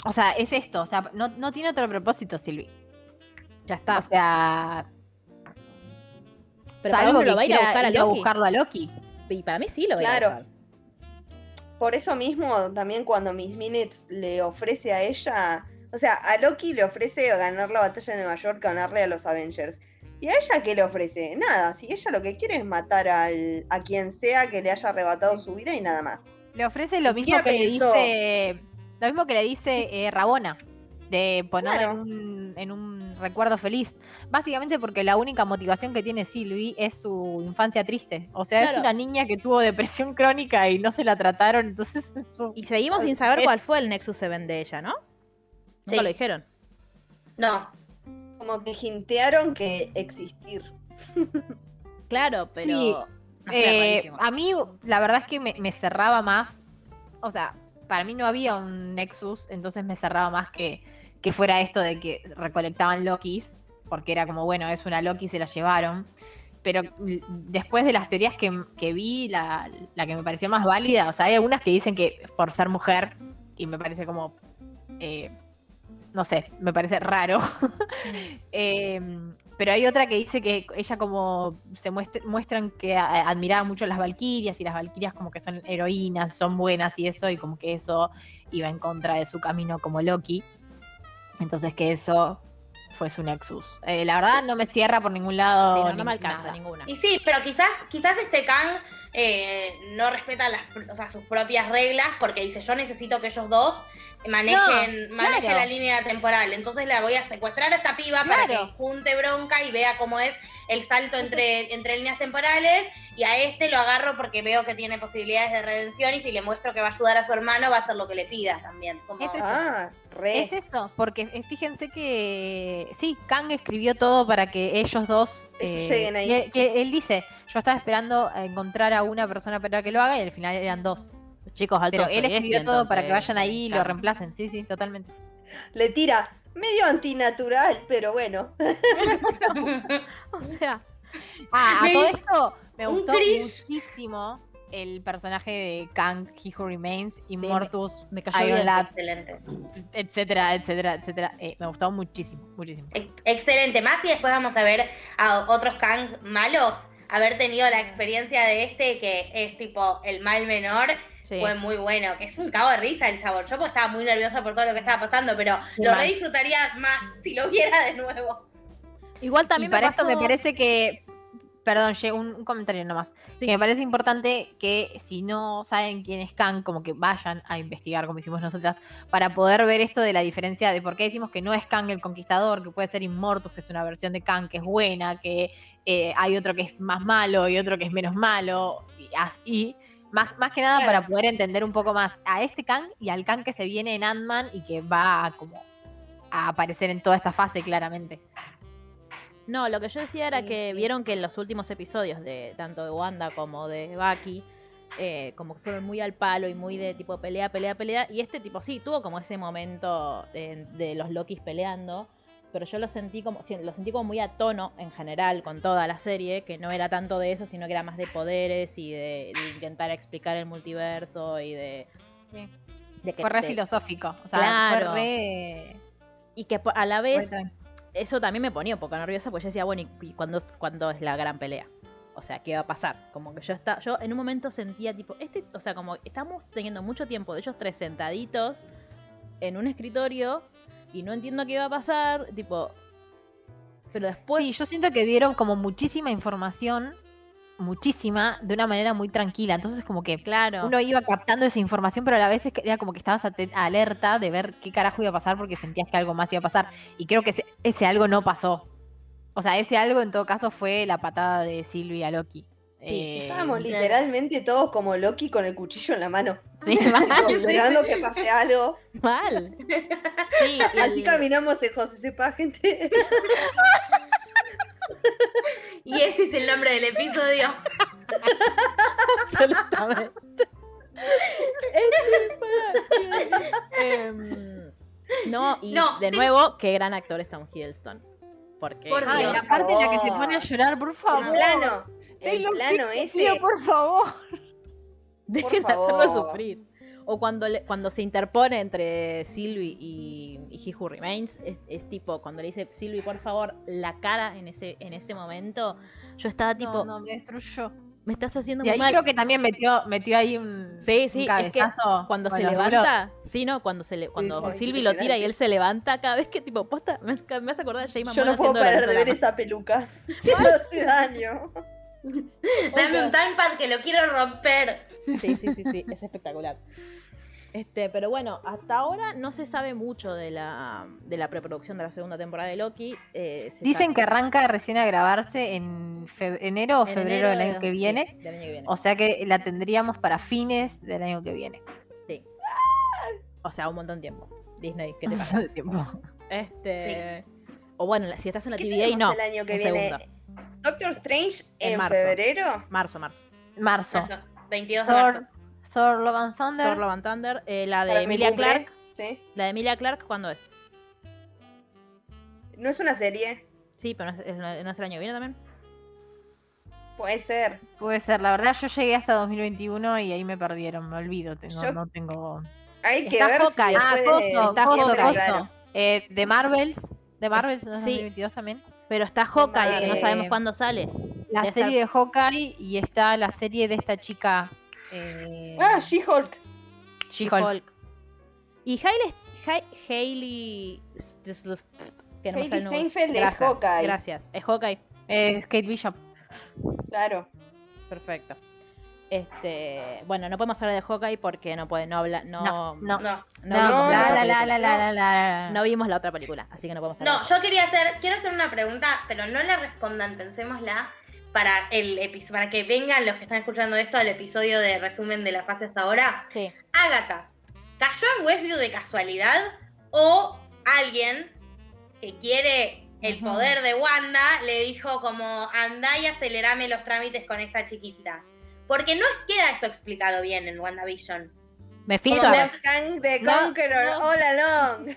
O sea, es esto, o sea, no, no tiene otro propósito, Silvi. Ya está. O sea. Pero ¿para salvo dónde lo que va a ir a buscar a ir a Loki? buscarlo a Loki. Y para mí sí lo voy Claro. a buscar. Por eso mismo, también cuando Miss Minutes le ofrece a ella, o sea, a Loki le ofrece ganar la batalla de Nueva York, ganarle a los Avengers. ¿Y a ella qué le ofrece? Nada, si ella lo que quiere es matar al, a quien sea que le haya arrebatado su vida y nada más. Le ofrece lo mismo que le dice. Lo mismo que le dice eh, Rabona. De Claro. en, un, en un recuerdo feliz. Básicamente porque la única motivación que tiene Sylvie es su infancia triste. O sea, es una niña que tuvo depresión crónica y no se la trataron. Entonces es su- Y seguimos sin saber Es- cuál fue el Nexus 7 de ella, ¿no? Nunca Sí. lo dijeron. No. Como que hintearon que existir. Claro, pero. Sí. no sé, Eh, a mí, la verdad es que me, me cerraba más. O sea, para mí no había un Nexus, entonces me cerraba más que, que fuera esto de que recolectaban Lokis, porque era como, bueno, es una Loki, se la llevaron. Pero después de las teorías que, que vi, la, la que me pareció más válida, o sea, hay algunas que dicen que por ser mujer, y me parece como. eh, no sé, me parece raro. Eh, pero hay otra que dice que ella como se muestra- muestran que admiraba mucho las valquirias y las valquirias como que son heroínas, son buenas y eso, y como que eso iba en contra de su camino como Loki. Entonces que eso fue su Nexus. Eh, la verdad no me cierra por ningún lado. Sí, no, me alcanza nada. ninguna. Y sí, pero quizás, quizás este Kang eh, no respeta las, o sea, sus propias reglas porque dice yo necesito que ellos dos manejen, No, manejen claro. la línea temporal. Entonces la voy a secuestrar a esta piba para que junte bronca y vea cómo es el salto entre, entre líneas temporales. Y a este lo agarro porque veo que tiene posibilidades de redención y si le muestro que va a ayudar a su hermano va a hacer lo que le pida también. Como- Es eso. Ah, re. Es eso, porque eh, fíjense que sí, Kang escribió todo para que ellos dos eh, lleguen ahí. que- que él dice, yo estaba esperando a encontrar a una persona para que lo haga y al final eran dos. Chicos, alto Pero él escribió todo para que vayan ahí y lo reemplacen, sí, sí, totalmente. Le tira medio antinatural, pero bueno. O sea, Ah, a Me- todo esto me gustó muchísimo el personaje de Kang, He Who Remains, Immortus, me cayó Iron bien. Lad, Excelente. etcétera, etcétera, etcétera. Eh, me gustó muchísimo, muchísimo. Ex- Excelente. Más y después vamos a ver a otros Kang malos. Haber tenido la experiencia de este que es tipo el mal menor. Sí. Fue muy bueno, que es un cago de risa el chabón. Yo pues estaba muy nerviosa por todo lo que estaba pasando, pero lo re disfrutaría más si lo viera de nuevo. Igual Y también para me esto me parece que. Perdón, un, un comentario nomás. Sí. Que me parece importante que si no saben quién es Kang, como que vayan a investigar, como hicimos nosotras, para poder ver esto de la diferencia de por qué decimos que no es Kang el Conquistador, que puede ser Immortus, que es una versión de Kang que es buena, que eh, hay otro que es más malo y otro que es menos malo, y así. Más, más que nada Claro. para poder entender un poco más a este Kang y al Kang que se viene en Ant-Man y que va a, como a aparecer en toda esta fase claramente. No, lo que yo decía era Sí, que sí. vieron que en los últimos episodios de tanto de Wanda como de Bucky, eh, como que fueron muy al palo y muy de tipo pelea, pelea, pelea. Y este tipo sí, tuvo como ese momento de, de los Lokis peleando. Pero yo lo sentí como, lo sentí como muy a tono en general con toda la serie, que no era tanto de eso, sino que era más de poderes y de, de intentar explicar el multiverso y de. Sí. de que Fue re te- filosófico. O sea, Claro. fue re. Y que a la vez eso también me ponía un poco nerviosa, porque yo decía, bueno, ¿y, cuándo es la gran pelea? O sea, ¿qué va a pasar? Como que yo está, yo en un momento sentía tipo, este, o sea, como estamos teniendo mucho tiempo de ellos tres sentaditos en un escritorio y no entiendo qué va a pasar, tipo, pero después Sí, yo siento que dieron como muchísima información, muchísima, de una manera muy tranquila. Entonces, como que claro, uno iba captando esa información, pero a la vez es que era como que estabas alerta de ver qué carajo iba a pasar porque sentías que algo más iba a pasar. Y creo que ese, ese algo no pasó. O sea, ese algo en todo caso fue la patada de Sylvie a Loki. Eh, Estábamos literalmente todos como Loki con el cuchillo en la mano. Sí, mal. Esperando que pase algo. mal. Sí, Así caminamos en José Sepa, gente. Y ese es el nombre del episodio. Absolutamente. Em, no, y No, de nuevo, qué gran actor es Tom Hiddleston. Porque Por Ay, la parte en la que se pone a llorar, por El favor. plano. El plano ese. tío, por favor. dejen de hacerlo sufrir. O cuando, le- cuando se interpone entre Sylvie y, y He Who Remains, es, es tipo, cuando le dice Sylvie, por favor, la cara en ese, en ese momento, yo estaba tipo, No, no, me destruyó. me estás haciendo Y muy ahí mal. creo que también metió, metió ahí un, Sí, sí, un es que cabezazo. cuando se levanta, sí, no, cuando se le, cuando sí, Sylvie lo tira y él se levanta, cada vez que tipo, posta, me, me hace acordar de Jay Yo no puedo parar de ver esa peluca. Me hace daño. Dame un timepad que lo quiero romper. Sí, sí, sí, sí, es espectacular. Este, pero bueno, hasta ahora no se sabe mucho de la, de la preproducción de la segunda temporada de Loki. eh, se Dicen sabe- que arranca recién a grabarse en enero o en febrero enero del año de- que sí, viene. del año que viene. O sea que la tendríamos para fines del año que viene. O sea, un montón de tiempo. Disney, ¿qué te pasa? de tiempo. Este. O bueno, si estás en la ¿Qué TVA, tenemos no. el año que un viene? segundo. Doctor Strange En en, marzo. febrero. Marzo, marzo. Marzo. Marzo, 22 de marzo. Thor, Love and Thunder. Thor Love and Thunder. eh, la de Para Emilia cumple, Clark. ¿sí? La de Emilia Clark, ¿cuándo es? No es una serie. Sí, pero no es, es- no es el año que viene también. Puede ser. Puede ser, la verdad yo llegué hasta 2021 y ahí me perdieron, me olvido, no, Yo- no tengo... Hay que Está ver Hawkeye. si Ah, de- está coso, Hawkeye, coso. claro. Eh, de Marvels, de Marvels, ¿no es Sí. 2022 también? Pero está Hawkeye, que no Eh, sabemos cuándo sale. La serie de Hawkeye y está la serie de esta chica... Eh, Ah, She-Hulk. She-Hulk. Hulk. Y Hailey, Ha- Hailey que no Hailey. Steinfeld es Hawkeye. Gracias. Es Hawkeye. Eh, Kate Bishop. Claro. Perfecto. Este, bueno, no podemos hablar de Hawkeye porque no puede, no habla, no, No, no. No vimos la otra película, así que no podemos hablar. No, yo quería hacer, quiero hacer una pregunta, pero no la respondan, pensémosla para el episodio, para que vengan los que están escuchando esto al episodio de resumen de la fase hasta ahora. Sí. Agatha, ¿cayó en Westview de casualidad? ¿O alguien que quiere el poder de Wanda le dijo como andá y acelerame los trámites con esta chiquita? Porque no queda eso explicado bien en WandaVision. Me Kang the No, Conqueror no. all along.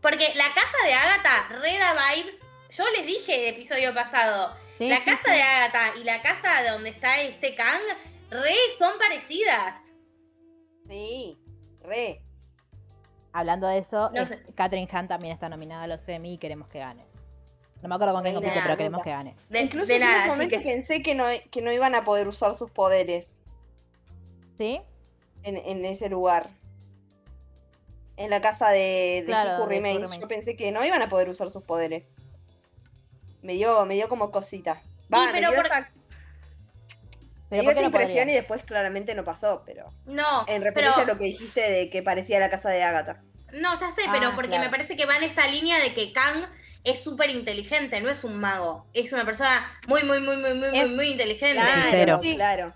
Porque la casa de Agatha, Reda Vibes, yo les dije el episodio pasado, Sí, la sí, casa sí. de Agatha y la casa de donde está este Kang, re son parecidas. Sí, re. Hablando de eso, No es-. Catherine Hunt también está nominada a los Emmy y queremos que gane. No me acuerdo con qué compite, pero queremos que gane. De, Incluso de en nada, momentos chicas. pensé que no, que no iban a poder usar sus poderes ¿Sí? en, en ese lugar. En la casa de, de Claro. Yo pensé que no iban a poder usar sus poderes. Me dio, me dio como cosita. Va, me pero dio por- esa, me dio ¿por esa no impresión y después claramente no pasó, pero. No, En referencia pero, a lo que dijiste de que parecía la casa de Agatha. no, ya sé, Ah, pero porque claro. me parece que va en esta línea de que Kang es súper inteligente, no es un mago. Es una persona muy, muy, muy, muy, muy, Es- muy, muy inteligente. Claro. Sí. claro.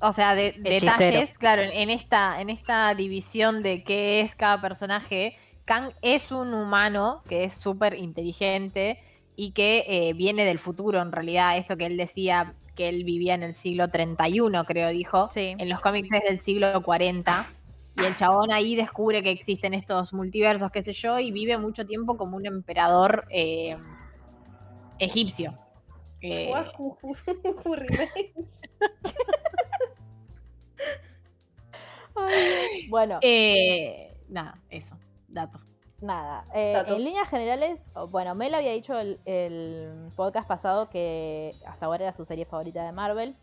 O sea, de, detalles, claro, en, en esta, en esta división de qué es cada personaje, Kang es un humano que es súper inteligente y que eh, viene del futuro, en realidad, esto que él decía que él vivía en el siglo 31, creo, dijo. Sí. En los cómics es del siglo 40. Y el chabón ahí descubre que existen estos multiversos, qué sé yo, y vive mucho tiempo como un emperador eh, egipcio. Eh, Remains. Bueno, eh, nada, eso, dato. Nada. eh, en líneas generales, bueno, Mel había dicho el, el podcast pasado que hasta ahora era su serie favorita de Marvel.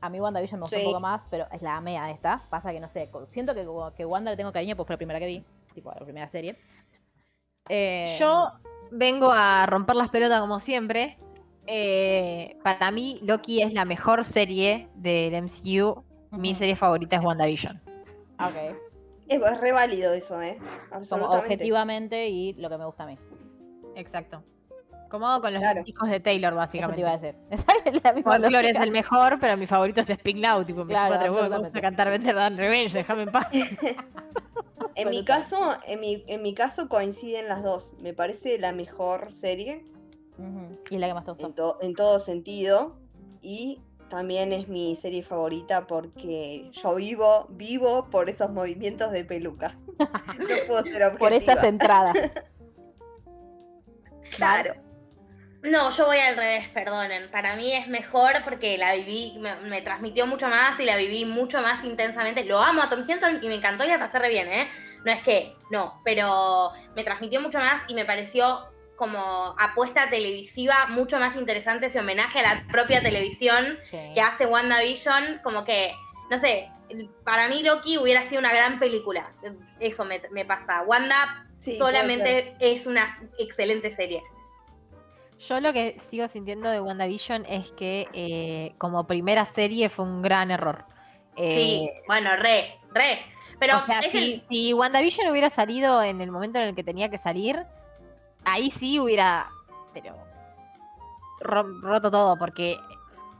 A mí WandaVision me gustó Sí. un poco más, pero es la amé a esta. Pasa que no sé, siento que, que Wanda le tengo cariño, pues fue la primera que vi, tipo la primera serie. Eh, Yo vengo a romper las pelotas como siempre. Eh, para mí, Loki es la mejor serie del MCU. Mi serie favorita es WandaVision. Ok. Es, es re válido eso, ¿eh? Como Absolutamente. objetivamente y lo que me gusta a mí. Exacto. Como hago con los Claro. hijos de Taylor, Eso básicamente. te iba a decir. es la misma Folklore es el mejor, pero mi favorito es Speak Now. Tipo, me Claro, chupa tres huevos, me gusta cantar Better Than Revenge, déjame en paz. En mi caso, en mi, en mi caso coinciden las dos. Me parece la mejor serie Ujú. Y es la que más te gustó. en, to- en todo sentido. Y también es mi serie favorita porque yo vivo, vivo por esos movimientos de peluca. No puedo ser objetiva. Por esas entradas. Claro. No, yo voy al revés, perdonen. Para mí es mejor porque la viví, me, me transmitió mucho más y la viví mucho más intensamente. Lo amo a Tom Hiddleston y me encantó y la pasé re bien, ¿eh? No es que, no, pero me transmitió mucho más y me pareció como apuesta televisiva mucho más interesante ese homenaje a la propia televisión Sí. que hace WandaVision, como que, no sé, para mí Loki hubiera sido una gran película. Eso me, me pasa. Wanda Sí, solamente es una excelente serie. Yo lo que sigo sintiendo de WandaVision es que eh, como primera serie fue un gran error. Eh, Sí, bueno, re, re. Pero o sea, es si, el- si WandaVision hubiera salido en el momento en el que tenía que salir, ahí sí hubiera pero ro- roto todo, porque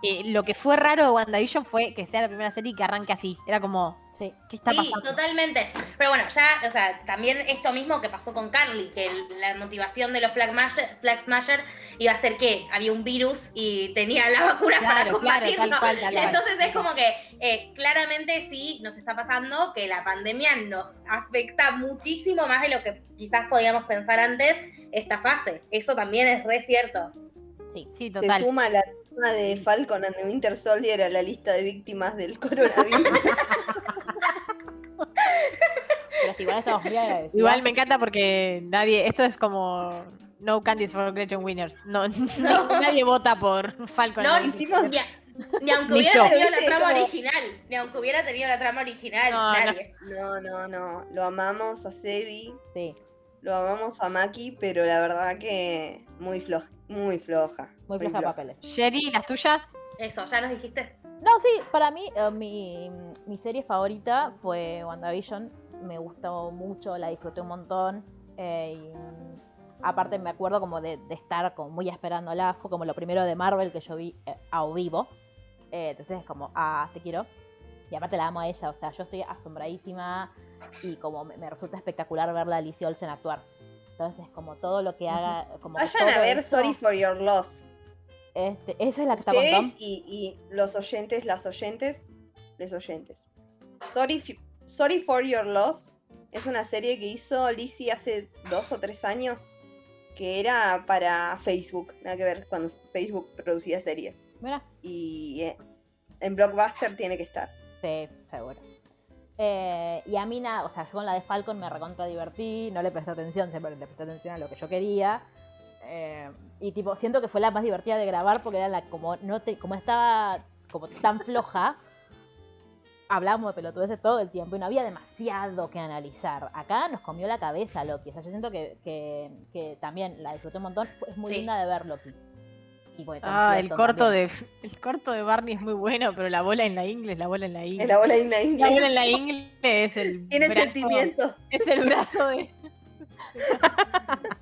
eh, lo que fue raro de WandaVision fue que sea la primera serie que arranque así. Era como, Sí. ¿qué está sí, pasando? totalmente. Pero bueno, ya, o sea, también esto mismo que pasó con Carly, que el- la motivación de los Flag Smasher, Flag Smasher iba a ser que había un virus y tenía la vacuna para Claro, claro, combatirlo. tal cual, tal cual. Entonces es como que eh, claramente sí nos está pasando que la pandemia nos afecta muchísimo más de lo que quizás podíamos pensar antes esta fase. Eso también es re cierto. Sí. Sí, Se total. suma la de Falcon and the Winter Soldier a la lista de víctimas del coronavirus. Pero igual estamos muy agradecidos. Igual me encanta porque nadie, esto es como no candies for Gretchen Winners. No, no, nadie vota por Falcon. No, and the hicimos- Ni, ni aunque Ni hubiera yo. tenido la trama como- original, ni aunque hubiera tenido la trama original, No, no. nadie. No, no, no. Lo amamos a Sebi, Sí, lo amamos a Maki, pero la verdad que muy floja. Muy floja. muy floja de papeles. Sherry, las tuyas. Eso, ya nos dijiste. No, sí, para mí eh, mi, mi serie favorita fue WandaVision. Me gustó mucho, la disfruté un montón. eh, y, mm, aparte me acuerdo como de, de estar como muy esperándola. Fue como lo primero de Marvel que yo vi eh, a vivo. Eh, entonces es como, ah, te quiero. Y aparte la amo a ella, o sea, yo estoy asombradísima y como me, me resulta espectacular verla a Alicia Olsen actuar. Entonces es como todo lo que haga... Como Vayan a ver Sorry for Your Loss. Este, esa es la que está con y, y los oyentes, las oyentes, les oyentes. Sorry, Sorry for Your Loss es una serie que hizo Lizzie hace dos o tres años que era para Facebook, nada que ver cuando Facebook producía series. Mira, Y eh, en Blockbuster tiene que estar. Sí, seguro. Eh, y a mí nada, o sea, yo con la de Falcon me recontra divertí, no le presté atención, siempre le presté atención a lo que yo quería. Eh, y tipo, siento que fue la más divertida de grabar porque era la como no te, como estaba como tan floja, hablábamos de pelotudeces todo el tiempo y no había demasiado que analizar. Acá nos comió la cabeza Loki. O sea, yo siento que, que, que también la disfruté un montón. Es muy Sí. linda de ver Loki. Y Ah, el corto también. de el corto de Barney es muy bueno, pero la bola en la ingle, la bola en la ingle. La bola de la La bola en la ingle es el Tiene brazo, sentimientos. Es el brazo de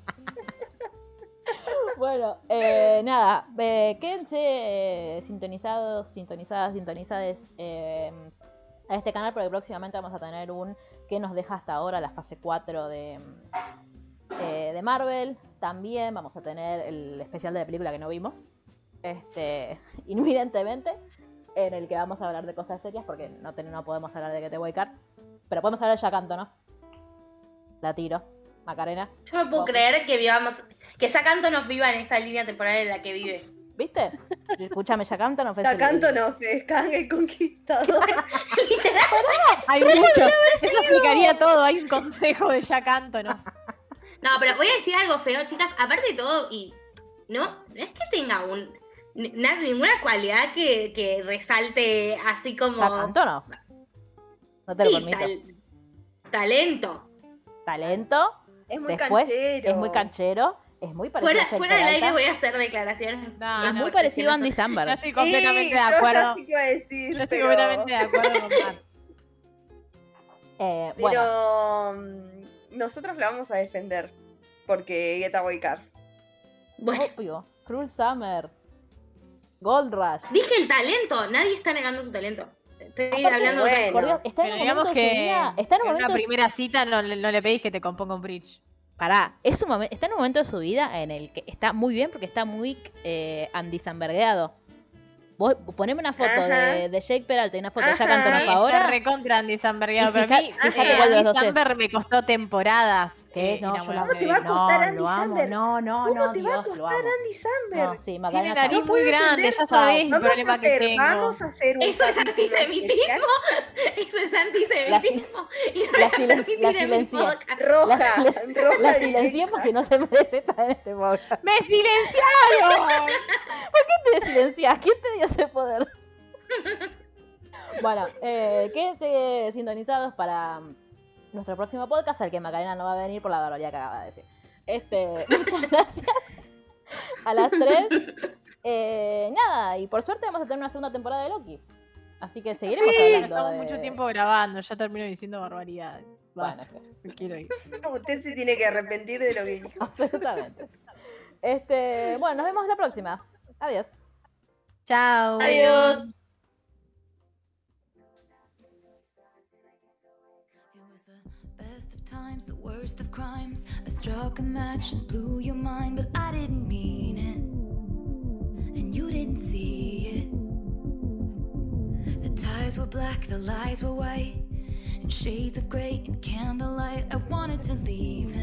Bueno, eh, nada, eh, quédense eh, sintonizados, sintonizadas, sintonizadas eh, a este canal porque próximamente vamos a tener un que nos deja hasta ahora la fase 4 de, eh, de Marvel. También vamos a tener el especial de la película que no vimos, este, inminentemente, en el que vamos a hablar de cosas serias porque no, ten- no podemos hablar de que te voy a pero podemos hablar de Jack Anton, ¿no? La tiro, Macarena. Yo no puedo creer que vivamos, que ya canto nos viva en esta línea temporal en la que vive. ¿Viste? Escúchame, Jack Anton fue no fe, Kang el conquistador. Hay muchos. Eso explicaría todo. Hay un consejo de Jack Antonoff. No, pero voy a decir algo feo, chicas. Aparte de todo, y no, no es que tenga un ninguna cualidad que, que resalte así como Jack Antonoff. No te lo Sí, permito. tal- talento. Talento, Es muy Después, canchero. es muy canchero, es muy parecido a Fuera, Jake fuera del aire voy a hacer declaraciones. No, es muy fuertes, parecido a Andy no son- Yo Samberg. estoy completamente Sí, de yo ya acuerdo. sí que iba a decir, Yo estoy pero, completamente de acuerdo con Mar. Eh, bueno, pero mm, nosotros la vamos a defender porque Get Away Car. Bueno, Obvio. Cruel Summer. Gold Rush. dije el talento, nadie está negando su talento. Estoy Aparte, hablando de bueno. Por Dios, está en un momento de su que vida. Está en un en momento una de su- primera cita no, le- no le pedís que te componga un bridge. Pará, es un momen- está en un momento de su vida en el que está muy bien porque está muy eh, Andy Sambergueado. Vos poneme una foto de, de Jake Peralta y una foto de Jack. Antonoff Está ahora. recontra Andy Samberg. Pero a mí, fíjate eh, Andy. Samberg me costó temporadas. ¿Qué? No, yo de te va a costar no, Andy Samberg? no, no, ¿Cómo no, te va a costar. Andy Samberg? No, sí, Tiene nariz muy grande, ya sabés el Vamos a problema que hacer, tengo. vamos a hacer un Eso es antisemitismo. Eso es antisemitismo. La voy a silen- permitir la en mi silencié. podcast. Roja, La- roja La silencié porque no se merece estar en este podcast. ¡Me silenciaron! ¿Qué te silencias? ¿Quién te dio ese poder? bueno, eh, quédense sintonizados para nuestro próximo podcast, al que Macarena no va a venir por la barbaridad que acaba de decir. Este, muchas gracias. A las 3. Eh, nada, y por suerte vamos a tener una segunda temporada de Loki. Así que seguiremos Sí, hablando. estamos de- mucho tiempo grabando, ya termino diciendo barbaridades. Bueno, me quiero ir. Usted se tiene que arrepentir de lo que dijo. absolutamente. Este, bueno, nos vemos la próxima. Adiós. Chao. Adiós. Times, the worst of crimes. I struck a match and blew your mind, but I didn't mean it. And you didn't see it. The ties were black, the lies were white. In shades of grey and candlelight, I wanted to leave him.